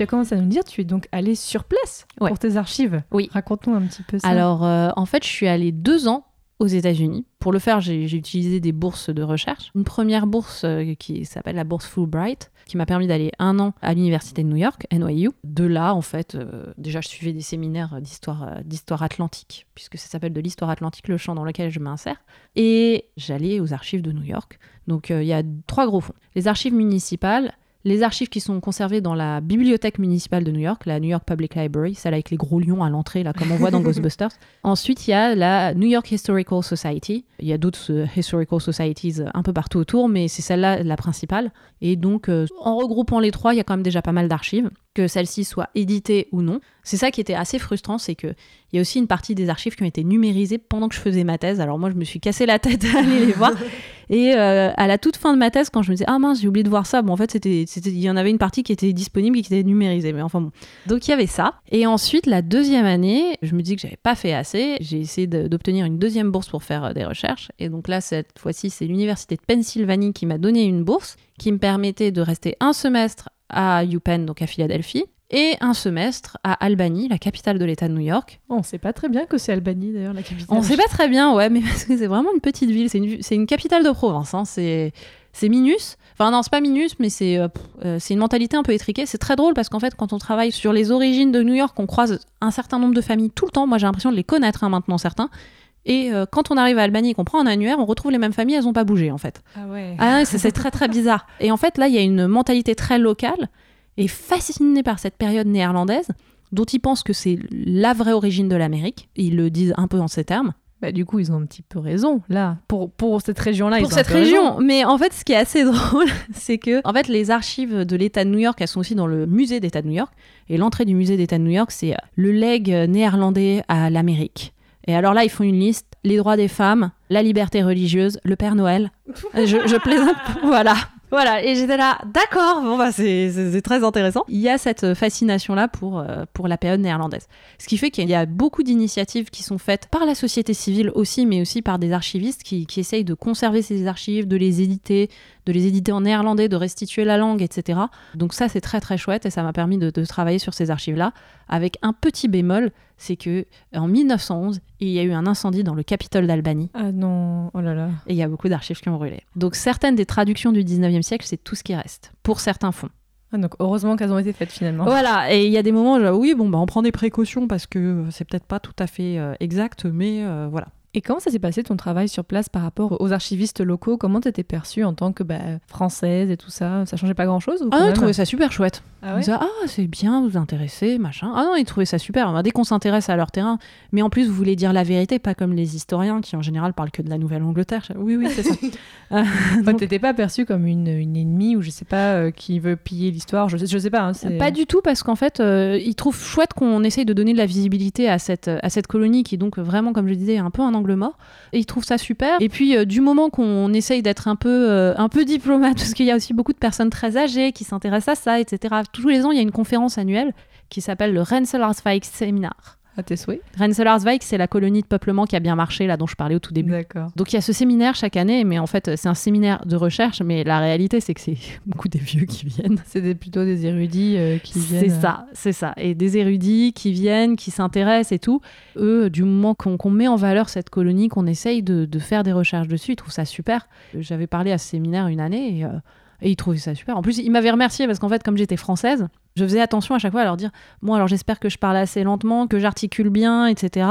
Tu as commencé à nous dire, tu es donc allé sur place Ouais. pour tes archives. Oui. Raconte-nous un petit peu ça. Alors, euh, en fait, je suis allée deux ans aux États-Unis. Pour le faire, j'ai utilisé des bourses de recherche. Une première bourse euh, qui s'appelle la bourse Fulbright, qui m'a permis d'aller un an à l'université de New York, NYU. De là, en fait, euh, déjà, je suivais des séminaires d'histoire euh, d'histoire atlantique, puisque ça s'appelle de l'histoire atlantique, le champ dans lequel je m'insère. Et j'allais aux archives de New York. Donc, euh, il y a trois gros fonds. Les archives municipales, les archives qui sont conservées dans la bibliothèque municipale de New York, la New York Public Library, celle avec les gros lions à l'entrée, là, comme on voit dans Ghostbusters. Ensuite, il y a la New York Historical Society. Il y a d'autres euh, historical societies euh, un peu partout autour, mais c'est celle-là la principale. Et donc, euh, en regroupant les trois, il y a quand même déjà pas mal d'archives, que celles-ci soient éditées ou non. C'est ça qui était assez frustrant, c'est que il y a aussi une partie des archives qui ont été numérisées pendant que je faisais ma thèse. Alors moi, je me suis cassé la tête à aller les voir. Et euh, à la toute fin de ma thèse, quand je me disais ah mince, j'ai oublié de voir ça, bon en fait c'était, il y en avait une partie qui était disponible et qui était numérisée, mais enfin bon. Donc il y avait ça. Et ensuite la deuxième année, je me dis que j'avais pas fait assez. J'ai essayé d'obtenir une deuxième bourse pour faire euh, des recherches. Et donc là cette fois-ci, c'est l'université de Pennsylvanie qui m'a donné une bourse qui me permettait de rester un semestre à UPenn, donc à Philadelphie. Et un semestre à Albany, la capitale de l'État de New York, On sait pas très bien que c'est Albanie, d'ailleurs, la capitale. on sait pas très bien, ouais, mais parce que c'est vraiment une petite ville. C'est une, c'est une capitale de province. hein. C'est, c'est minus. Enfin, non, c'est pas minus, mais c'est, euh, euh, c'est une mentalité un peu étriquée. C'est très drôle parce qu'en fait, quand on travaille sur les origines de New York, on croise un certain nombre de familles tout le temps. Moi, j'ai l'impression de les connaître hein, maintenant, certains. Et euh, quand on arrive à Albanie et qu'on prend un annuaire, on retrouve les mêmes familles, elles ont pas bougé en fait. Ah ouais. Ah ouais, c'est c'est très très bizarre. Et en fait, là, il y a une mentalité très locale et fascinée par cette période néerlandaise dont ils pensent que c'est la vraie origine de l'Amérique. Ils le disent un peu en ces termes. Bah, du coup, ils ont un petit peu raison, là. Pour, pour cette région-là, ils Pour ont cette raison. région. Mais en fait, ce qui est assez drôle, c'est que en fait, les archives de l'État de New York, elles sont aussi dans le musée d'État de New York. Et l'entrée du musée d'État de New York, c'est le leg néerlandais à l'Amérique. Et alors là, ils font une liste les droits des femmes, la liberté religieuse, le Père Noël. je, je plaisante. voilà. Voilà, et j'étais là, d'accord, bon bah c'est- très intéressant. Il y a cette fascination-là pour, euh, pour la période néerlandaise. Ce qui fait qu'il y a beaucoup d'initiatives qui sont faites par la société civile aussi, mais aussi par des archivistes qui, qui essayent de conserver ces archives, de les éditer, de les éditer en néerlandais, de restituer la langue, etc. Donc ça, c'est très très chouette et ça m'a permis de, de travailler sur ces archives-là avec un petit bémol, c'est que en 1911, il y a eu un incendie dans le Capitole d'Albanie Ah non, oh là là. et il y a beaucoup d'archives qui ont brûlé. Donc certaines des traductions du 19e siècle, c'est tout ce qui reste, pour certains fonds. Ah, donc heureusement qu'elles ont été faites finalement. Voilà, et il y a des moments où, je- oui, bon, bah, on prend des précautions parce que c'est peut-être pas tout à fait euh, exact, mais euh, voilà. Et comment ça s'est passé ton travail sur place par rapport aux archivistes locaux? Comment t'étais perçue en tant que bah, française et tout ça? Ça changeait pas grand-chose ou Ah non, trouvais ça super chouette. Ah ah, c'est bien, vous vous intéressez, machin. Ah non, ils trouvaient ça super. Dès qu'on s'intéresse à leur terrain, mais en plus, vous voulez dire la vérité, pas comme les historiens qui, en général, parlent que de la Nouvelle-Angleterre. Oui, oui, c'est ça. Euh, donc, t'étais pas perçue comme une, une ennemie ou je sais pas euh, qui veut piller l'histoire. Je, sais- je sais pas. hein, Pas du tout, parce qu'en fait, euh, ils trouvent chouette qu'on essaye de donner de la visibilité à cette, à cette colonie qui est donc vraiment, comme je disais, un peu un angle mort. Et ils trouvent ça super. Et puis, euh, du moment qu'on essaye d'être un peu, un peu diplomate, parce qu'il y a aussi beaucoup de personnes très âgées qui s'intéressent à ça, etc. Tous les ans, il y a une conférence annuelle qui s'appelle le Rensselaerswijk Seminar. À tes souhaits. Rensselaerswijk, c'est la colonie de peuplement qui a bien marché, là, dont je parlais au tout début. D'accord. Donc il y a ce séminaire chaque année, mais en fait c'est un séminaire de recherche, mais la réalité c'est que c'est beaucoup des vieux qui viennent. C'est des- plutôt des érudits euh, qui viennent. C'est ça, c'est ça. Et des érudits qui viennent, qui s'intéressent et tout. Eux, du moment qu'on met en valeur cette colonie, qu'on essaye de, de faire des recherches dessus, ils trouvent ça super. J'avais parlé à ce séminaire une année et, euh, et ils trouvaient ça super. En plus, ils m'avaient remercié parce qu'en fait, comme j'étais française, je faisais attention à chaque fois à leur dire Bon, alors j'espère que je parle assez lentement, que j'articule bien, etc.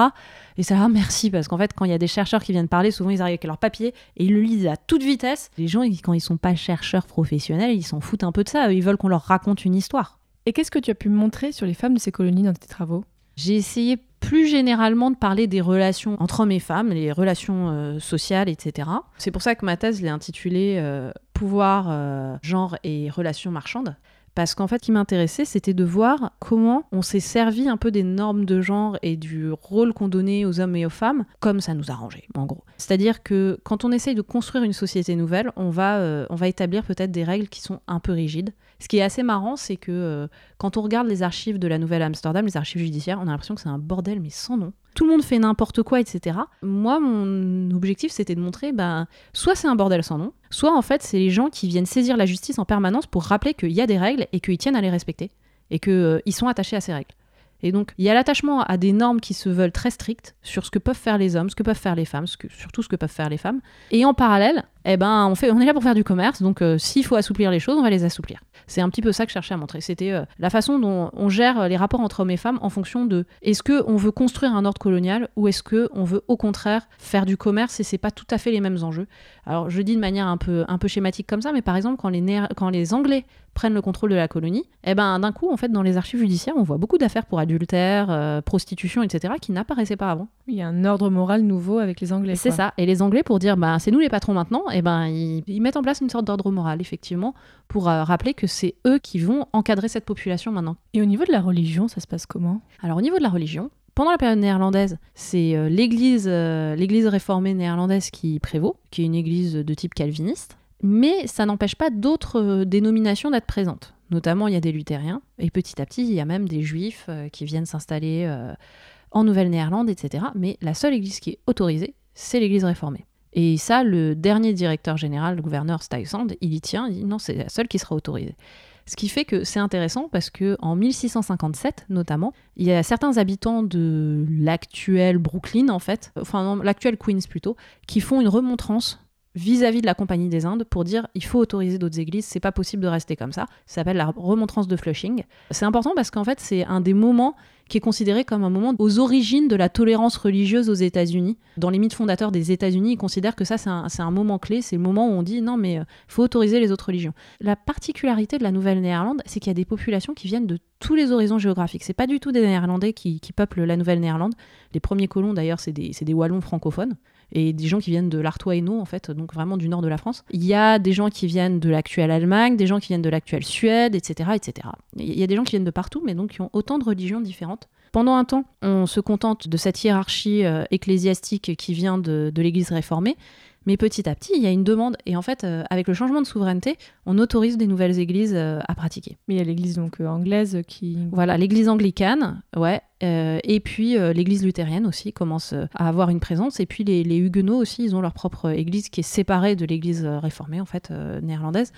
Et ça, ah, merci, parce qu'en fait, quand il y a des chercheurs qui viennent parler, souvent ils arrivent avec leur papier et ils le lisent à toute vitesse. Les gens, quand ils sont pas chercheurs professionnels, ils s'en foutent un peu de ça. Ils veulent qu'on leur raconte une histoire. Et qu'est-ce que tu as pu montrer sur les femmes de ces colonies dans tes travaux? J'ai essayé plus généralement de parler des relations entre hommes et femmes, les relations euh, sociales, etc. C'est pour ça que ma thèse, l'ai intitulée euh, Pouvoir, euh, genre et relations marchandes. Parce qu'en fait, ce qui m'intéressait, c'était de voir comment on s'est servi un peu des normes de genre et du rôle qu'on donnait aux hommes et aux femmes, comme ça nous arrangeait, en gros. C'est-à-dire que quand on essaye de construire une société nouvelle, on va, on va établir peut-être des règles qui sont un peu rigides. Ce qui est assez marrant, c'est que euh, quand on regarde les archives de la Nouvelle-Amsterdam, les archives judiciaires, on a l'impression que c'est un bordel, mais sans nom. Tout le monde fait n'importe quoi, etc. Moi, mon objectif, c'était de montrer, ben, soit c'est un bordel sans nom, soit en fait, c'est les gens qui viennent saisir la justice en permanence pour rappeler qu'il y a des règles et qu'ils tiennent à les respecter et qu'ils sont attachés à ces règles. Et donc, il y a l'attachement à des normes qui se veulent très strictes sur ce que peuvent faire les hommes, ce que peuvent faire les femmes, surtout ce que peuvent faire les femmes. Et en parallèle, eh ben, on, fait, on est là pour faire du commerce, donc euh, s'il faut assouplir les choses, on va les assouplir. C'est un petit peu ça que je cherchais à montrer. C'était euh, la façon dont on gère les rapports entre hommes et femmes en fonction de est-ce qu'on veut construire un ordre colonial ou est-ce qu'on veut au contraire faire du commerce et c'est pas tout à fait les mêmes enjeux. Alors je dis de manière un peu, un peu schématique comme ça, mais par exemple quand les, quand les Anglais prennent le contrôle de la colonie, eh ben d'un coup en fait dans les archives judiciaires on voit beaucoup d'affaires pour adultère, euh, prostitution, etc. qui n'apparaissaient pas avant. Il y a un ordre moral nouveau avec les Anglais. C'est ça. Et les Anglais, pour dire, bah, c'est nous les patrons maintenant, et ben, ils, ils mettent en place une sorte d'ordre moral, effectivement, pour euh, rappeler que c'est eux qui vont encadrer cette population maintenant. Et au niveau de la religion, ça se passe comment? Alors, au niveau de la religion, pendant la période néerlandaise, c'est euh, l'église, euh, l'église réformée néerlandaise qui prévaut, qui est une église de type calviniste. Mais ça n'empêche pas d'autres dénominations d'être présentes. Notamment, il y a des luthériens, et petit à petit, il y a même des juifs qui viennent s'installer en Nouvelle-Néerlande, etc. Mais la seule église qui est autorisée, c'est l'église réformée. Et ça, le dernier directeur général, le gouverneur Stuyvesant, il y tient, il dit non, c'est la seule qui sera autorisée. Ce qui fait que c'est intéressant parce que en 1657 notamment, il y a certains habitants de l'actuel Brooklyn en fait, enfin l'actuel Queens plutôt, qui font une remontrance vis-à-vis de la Compagnie des Indes pour dire il faut autoriser d'autres églises, c'est pas possible de rester comme ça. Ça s'appelle la remontrance de Flushing. C'est important parce qu'en fait c'est un des moments qui est considéré comme un moment aux origines de la tolérance religieuse aux États-Unis. Dans les mythes fondateurs des États-Unis, ils considèrent que ça c'est un, moment clé, c'est le moment où on dit non mais il faut autoriser les autres religions. La particularité de la Nouvelle-Néerlande, c'est qu'il y a des populations qui viennent de tous les horizons géographiques. C'est pas du tout des Néerlandais qui, peuplent la Nouvelle-Néerlande. Les premiers colons d'ailleurs c'est des Wallons francophones et des gens qui viennent de l'Artois et en fait, donc vraiment du nord de la France. Il y a des gens qui viennent de l'actuelle Allemagne, des gens qui viennent de l'actuelle Suède, etc., etc. Il y a des gens qui viennent de partout, mais donc qui ont autant de religions différentes. Pendant un temps, on se contente de cette hiérarchie euh, ecclésiastique qui vient de, de l'Église réformée, mais petit à petit, il y a une demande, et en fait, euh, avec le changement de souveraineté, on autorise des nouvelles églises euh, à pratiquer. Mais il y a l'église donc euh, anglaise qui. Voilà, l'église anglicane, ouais, et puis l'église luthérienne aussi commence à avoir une présence, et puis les, les huguenots aussi, ils ont leur propre église qui est séparée de l'église réformée, en fait, néerlandaise.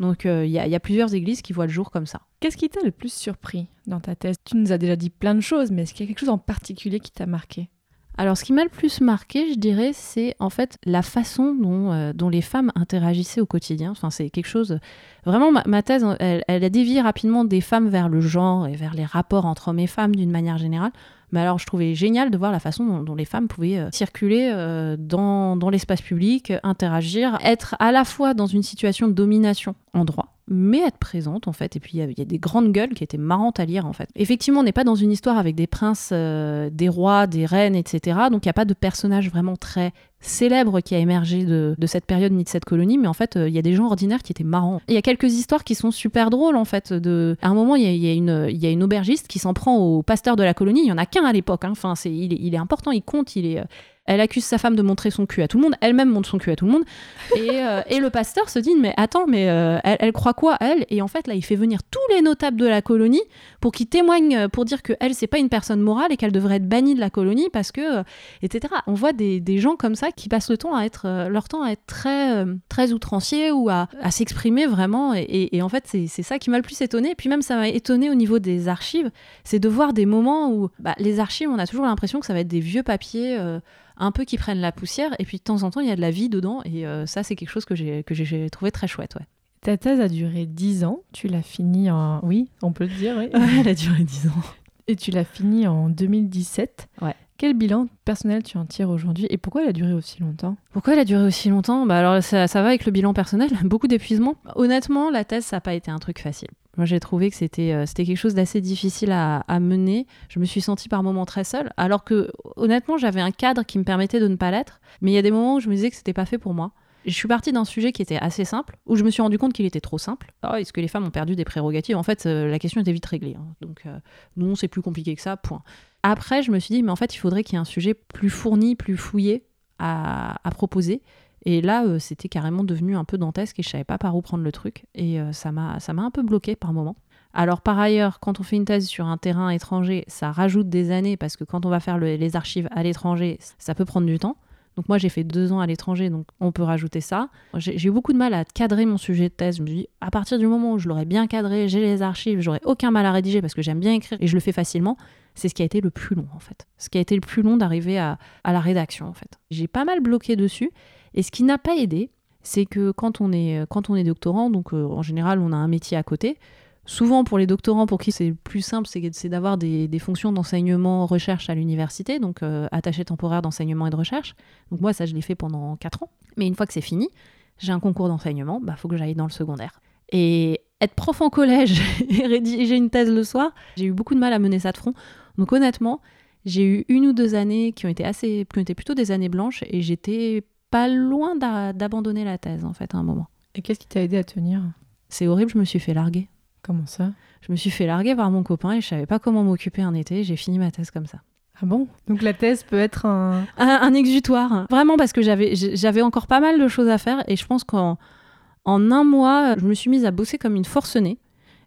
Donc euh, y, il y a plusieurs églises qui voient le jour comme ça. Qu'est-ce qui t'a le plus surpris dans ta thèse? Tu nous as déjà dit plein de choses, mais est-ce qu'il y a quelque chose en particulier qui t'a marqué? Alors, ce qui m'a le plus marqué, je dirais, c'est en fait la façon dont, euh, les femmes interagissaient au quotidien. Enfin, c'est quelque chose. Vraiment, ma, thèse, elle, elle a dévié rapidement des femmes vers le genre et vers les rapports entre hommes et femmes d'une manière générale. Mais alors, je trouvais génial de voir la façon dont, les femmes pouvaient euh, circuler euh, dans, dans l'espace public, interagir, être à la fois dans une situation de domination en droit, mais être présente en fait. Et puis il y, a- des grandes gueules qui étaient marrantes à lire en fait. Effectivement, on n'est pas dans une histoire avec des princes, euh, des rois, des reines, etc. Donc il n'y a pas de personnage vraiment très célèbre qui a émergé de, cette période ni de cette colonie, mais en fait, euh, il y a des gens ordinaires qui étaient marrants. Il y a quelques histoires qui sont super drôles en fait. De... À un moment, il y y a une, aubergiste qui s'en prend au pasteur de la colonie. Il y en a qu'un à l'époque. hein. Enfin, est, il est important, il compte, il est. euh, Elle accuse sa femme de montrer son cul à tout le monde. Elle-même montre son cul à tout le monde. Et, euh, et le pasteur se dit mais attends, mais euh, elle, elle croit quoi elle? Et en fait là, il fait venir tous les notables de la colonie pour qu'ils témoignent euh, pour dire que elle c'est pas une personne morale et qu'elle devrait être bannie de la colonie parce que etc. On voit des, des gens comme ça qui passent le temps à être leur temps à être très très outranciers ou à, à s'exprimer vraiment. Et, et- et en fait c'est c'est ça qui m'a le plus étonné. Et puis même ça m'a étonné au niveau des archives, c'est de voir des moments où bah, les archives, on a toujours l'impression que ça va être des vieux papiers. euh, un peu qui prennent la poussière et puis de temps en temps il y a de la vie dedans et euh, ça c'est quelque chose que j'ai que j'ai- trouvé très chouette ouais. Ta thèse a duré 10 ans. Tu l'as finie en. Oui, on peut le dire, oui. elle a duré 10 ans. Et tu l'as finie en 2017. Ouais. Quel bilan personnel tu en tires aujourd'hui et pourquoi elle a duré aussi longtemps? Pourquoi elle a duré aussi longtemps? Bah alors ça, ça va avec le bilan personnel, beaucoup d'épuisement. Honnêtement, la thèse ça n'a pas été un truc facile. Moi j'ai trouvé que c'était euh, quelque chose d'assez difficile à, à mener. Je me suis sentie par moments très seule, alors que honnêtement j'avais un cadre qui me permettait de ne pas l'être. Mais il y a des moments où je me disais que c'était pas fait pour moi. Je suis partie d'un sujet qui était assez simple, où je me suis rendu compte qu'il était trop simple. Ah, Est-ce que les femmes ont perdu des prérogatives? En fait, euh, la question était vite réglée. hein. Donc, euh, non, c'est plus compliqué que ça, point. Après, je me suis dit, mais en fait, il faudrait qu'il y ait un sujet plus fourni, plus fouillé à, à proposer. Et là, euh, c'était carrément devenu un peu dantesque et je savais pas par où prendre le truc. Et euh, ça m'a un peu bloqué par moment. Alors par ailleurs, quand on fait une thèse sur un terrain étranger, ça rajoute des années parce que quand on va faire le- les archives à l'étranger, ça peut prendre du temps. Donc moi j'ai fait deux ans à l'étranger, donc on peut rajouter ça. J'ai eu beaucoup de mal à cadrer mon sujet de thèse. Je me suis dit, à partir du moment où je l'aurais bien cadré, j'ai les archives, j'aurais aucun mal à rédiger parce que j'aime bien écrire et je le fais facilement. C'est ce qui a été le plus long en fait. Ce qui a été le plus long d'arriver à la rédaction en fait. J'ai pas mal bloqué dessus et ce qui n'a pas aidé, c'est que quand on est, quand on est doctorant, donc euh, en général on a un métier à côté, Souvent, pour les doctorants, pour qui c'est le plus simple, c'est d'avoir des, des fonctions d'enseignement, recherche à l'université, donc euh, attaché temporaire d'enseignement et de recherche. Donc moi, ça, je l'ai fait pendant 4 ans. Mais une fois que c'est fini, j'ai un concours d'enseignement, bah faut que j'aille dans le secondaire. Et être prof en collège et rédiger une thèse le soir, j'ai eu beaucoup de mal à mener ça de front. Donc honnêtement, j'ai eu une ou deux années qui ont été assez, qui ont été plutôt des années blanches, et j'étais pas loin d'a- d'abandonner la thèse en fait à un moment. Et qu'est-ce qui t'a aidé à tenir? C'est horrible, je me suis fait larguer. Comment ça? Je me suis fait larguer par mon copain et je savais pas comment m'occuper un été. J'ai fini ma thèse comme ça. Ah bon? Donc la thèse peut être un. Un, un exutoire. Vraiment parce que j'avais j'avais encore pas mal de choses à faire et je pense qu'en en un mois, je me suis mise à bosser comme une forcenée.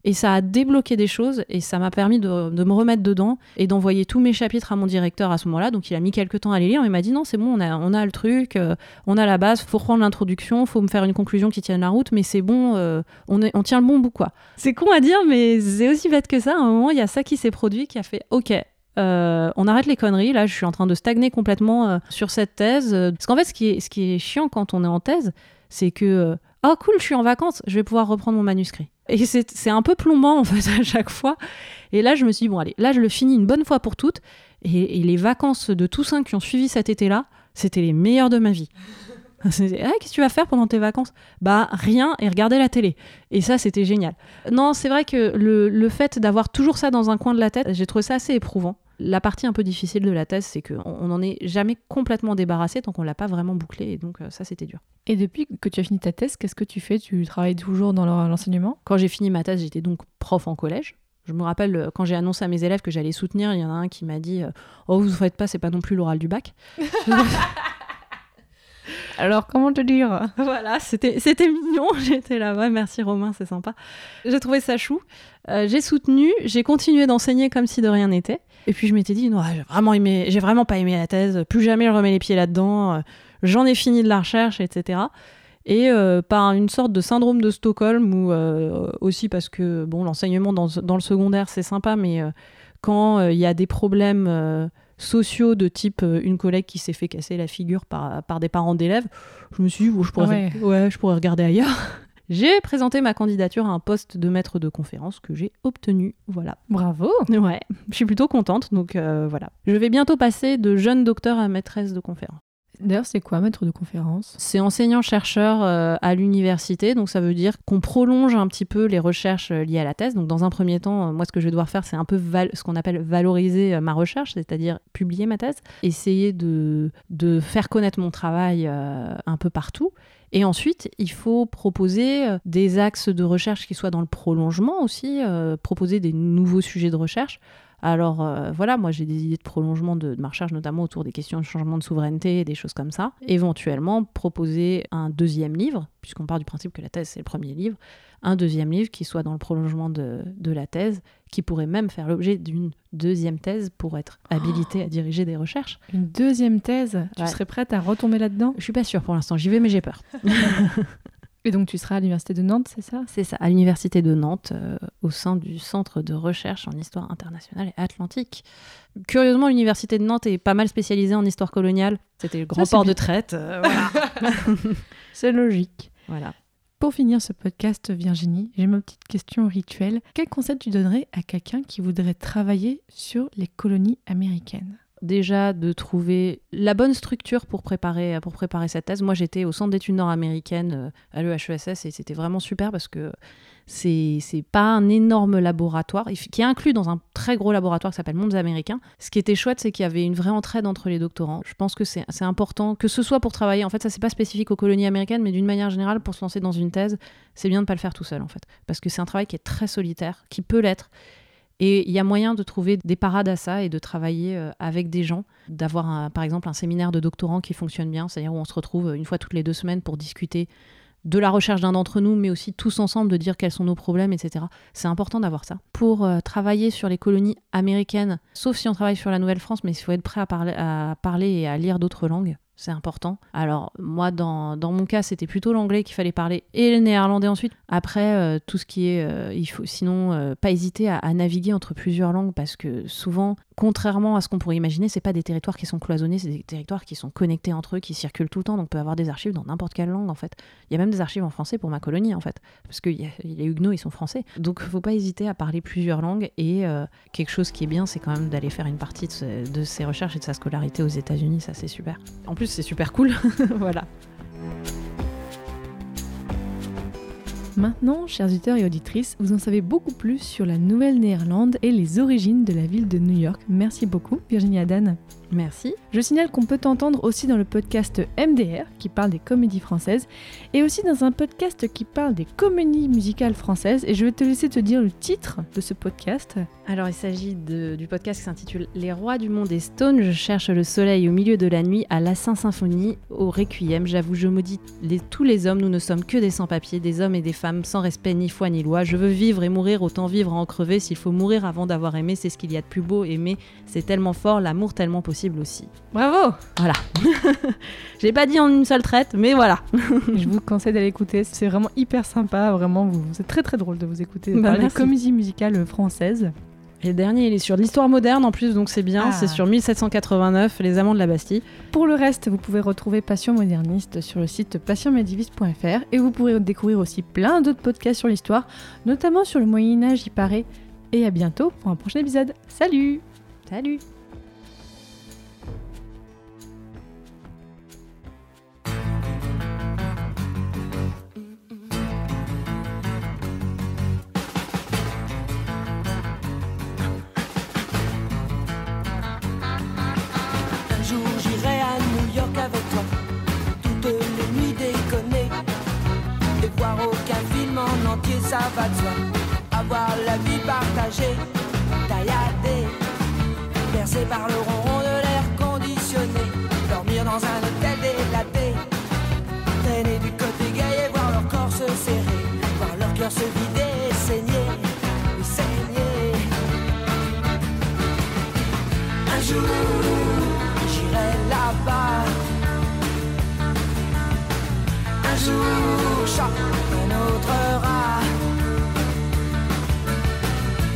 Et ça a débloqué des choses et ça m'a permis de, me remettre dedans et d'envoyer tous mes chapitres à mon directeur à ce moment-là. Donc il a mis quelques temps à les lire. Il m'a dit non, c'est bon, on a, on a le truc, euh, on a la base, faut reprendre l'introduction, faut me faire une conclusion qui tienne la route, mais c'est bon, euh, on, est, on tient le bon bout quoi. C'est con à dire, mais c'est aussi bête que ça. À un moment, il y a ça qui s'est produit qui a fait ok. euh, on arrête les conneries. Là, je suis en train de stagner complètement sur cette thèse. Parce qu'en fait, ce qui, est, ce qui est chiant quand on est en thèse, c'est que euh, oh cool, je suis en vacances, je vais pouvoir reprendre mon manuscrit. Et c'est un peu plombant en fait à chaque fois. Et là, je me suis dit bon allez, là je le finis une bonne fois pour toutes. Et, les vacances de Toussaint qui ont suivi cet été-là, c'était les meilleures de ma vie. Ah, qu'est-ce que tu vas faire pendant tes vacances? Bah rien et regarder la télé. Et ça, c'était génial. Non, c'est vrai que le, le fait d'avoir toujours ça dans un coin de la tête, j'ai trouvé ça assez éprouvant. La partie un peu difficile de la thèse, c'est qu'on n'en est jamais complètement débarrassé tant qu'on l'a pas vraiment bouclé. Et donc euh, ça, c'était dur. Et depuis que tu as fini ta thèse, qu'est-ce que tu fais? Tu travailles toujours dans l'en- l'enseignement? Quand j'ai fini ma thèse, j'étais donc prof en collège. Je me rappelle euh, quand j'ai annoncé à mes élèves que j'allais soutenir, il y en a un qui m'a dit euh, Oh, vous ne faites pas, c'est pas non plus l'oral du bac. Alors, comment te dire? Voilà, c'était c'était mignon. J'étais là, ouais, merci Romain, c'est sympa. J'ai trouvé ça chou. Euh, j'ai soutenu, j'ai continué d'enseigner comme si de rien n'était. Et puis je m'étais dit, non, j'ai vraiment aimé, j'ai vraiment pas aimé la thèse. Plus jamais je remets les pieds là-dedans. Euh, J'en ai fini de la recherche, etc. Et euh, par une sorte de syndrome de Stockholm, ou euh, aussi parce que bon, l'enseignement dans, dans le secondaire c'est sympa, mais euh, quand il y a des problèmes sociaux de type une collègue qui s'est fait casser la figure par, par des parents d'élèves, je me suis dit, bon, je, pourrais, Ah ouais, je pourrais regarder ailleurs. J'ai présenté ma candidature à un poste de maître de conférence que j'ai obtenu. Voilà. Bravo Ouais, je suis plutôt contente. Donc euh, voilà. Je vais bientôt passer de jeune docteur à maîtresse de conférence. D'ailleurs, c'est quoi maître de conférence? C'est enseignant-chercheur euh, à l'université, donc ça veut dire qu'on prolonge un petit peu les recherches euh, liées à la thèse. Donc dans un premier temps, euh, moi ce que je vais devoir faire, c'est un peu ce qu'on appelle valoriser ma recherche, c'est-à-dire publier ma thèse, essayer de, de faire connaître mon travail un peu partout. Et ensuite, il faut proposer euh, des axes de recherche qui soient dans le prolongement aussi, euh, proposer des nouveaux sujets de recherche. Alors euh, voilà, moi j'ai des idées de prolongement de, ma recherche, notamment autour des questions de changement de souveraineté et des choses comme ça. Éventuellement, proposer un deuxième livre, puisqu'on part du principe que la thèse c'est le premier livre, un deuxième livre qui soit dans le prolongement de la thèse, qui pourrait même faire l'objet d'une deuxième thèse pour être habilité à diriger des recherches. Une deuxième thèse Tu serais prête à retomber là-dedans? Je suis pas sûre pour l'instant, j'y vais mais j'ai peur. Et donc tu seras à l'université de Nantes, c'est ça? C'est ça, à l'université de Nantes, euh, au sein du Centre de recherche en histoire internationale et atlantique. Curieusement, l'université de Nantes est pas mal spécialisée en histoire coloniale. C'était le grand port de traite. euh, voilà. C'est logique. voilà. Pour finir ce podcast, Virginie, j'ai ma petite question rituelle. Quel conseil tu donnerais à quelqu'un qui voudrait travailler sur les colonies américaines? Déjà de trouver la bonne structure pour préparer, pour préparer cette thèse. Moi, j'étais au Centre d'études nord-américaines euh, à l'EHESS et c'était vraiment super parce que c'est pas un énorme laboratoire qui est inclus dans un très gros laboratoire qui s'appelle Mondes Américains. Ce qui était chouette, c'est qu'il y avait une vraie entraide entre les doctorants. Je pense que c'est important que ce soit pour travailler. En fait, ça c'est pas spécifique aux colonies américaines, mais d'une manière générale, pour se lancer dans une thèse, c'est bien de pas le faire tout seul en fait, parce que c'est un travail qui est très solitaire, qui peut l'être. Et il y a moyen de trouver des parades à ça et de travailler euh, avec des gens, d'avoir par exemple un séminaire de doctorants qui fonctionne bien, c'est-à-dire où on se retrouve euh, une fois toutes les deux semaines pour discuter de la recherche d'un d'entre nous, mais aussi tous ensemble de dire quels sont nos problèmes, etc. C'est important d'avoir ça. Pour euh, travailler sur les colonies américaines, sauf si on travaille sur la Nouvelle-France, mais il faut être prêt à parler et à lire d'autres langues. C'est important. Alors, moi, dans, mon cas, c'était plutôt l'anglais qu'il fallait parler et le néerlandais ensuite. Après, euh, tout ce qui est. euh, il faut sinon euh, pas hésiter à naviguer entre plusieurs langues parce que souvent, contrairement à ce qu'on pourrait imaginer, c'est pas des territoires qui sont cloisonnés, c'est des territoires qui sont connectés entre eux, qui circulent tout le temps. Donc, on peut avoir des archives dans n'importe quelle langue en fait. Il y a même des archives en français pour ma colonie en fait, parce que y a- les Huguenots ils sont français. Donc, faut pas hésiter à parler plusieurs langues et euh, quelque chose qui est bien, c'est quand même d'aller faire une partie de, de ses recherches et de sa scolarité aux États-Unis. Ça, c'est super. En plus, c'est super cool. voilà. Maintenant, chers auditeurs et auditrices, vous en savez beaucoup plus sur la Nouvelle-Néerlande et les origines de la ville de New York. Merci beaucoup, Virginie Adan. Merci. Je signale qu'on peut t'entendre aussi dans le podcast MDR, qui parle des comédies françaises, et aussi dans un podcast qui parle des comédies musicales françaises. Et je vais te laisser te dire le titre de ce podcast. Alors, il s'agit du podcast qui s'intitule Les rois du monde et Stone. Je cherche le soleil au milieu de la nuit, à la Saint Symphonie, au Requiem. J'avoue, je maudis les- tous les hommes. Nous ne sommes que des sans-papiers, des hommes et des femmes sans respect ni foi ni loi. Je veux vivre et mourir, autant vivre à en crever. S'il faut mourir avant d'avoir aimé, c'est ce qu'il y a de plus beau. Aimer, c'est tellement fort, l'amour tellement possible aussi. Bravo Voilà. J'ai pas dit en une seule traite, mais voilà. Je vous conseille d'aller écouter, c'est vraiment hyper sympa, vraiment, vous- c'est très très drôle de vous écouter Bah, parler des merci. comédies musicales françaises. Et le dernier, il est sur l'histoire moderne en plus, donc c'est bien. Ah. C'est sur 1789, les amants de la Bastille. Pour le reste, vous pouvez retrouver Passion moderniste sur le site passionmediviste.fr et vous pourrez découvrir aussi plein d'autres podcasts sur l'histoire, notamment sur le Moyen Âge, il paraît. Et à bientôt pour un prochain épisode. Salut Salut à New York avec toi, toutes les nuits déconner, et voir aucun film en entier, ça va de soi. Avoir la vie partagée, tailladée, bercée par le ronron de l'air conditionné, dormir dans un hôtel délaté, traîner du côté gay et voir leur corps se serrer, voir leur cœur se vider saigner, saigner. Un jour, j'irai là-bas. Jour, choc un autre rat.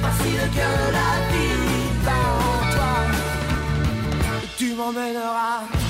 Facile que la vie va en toi. Tu m'emmèneras.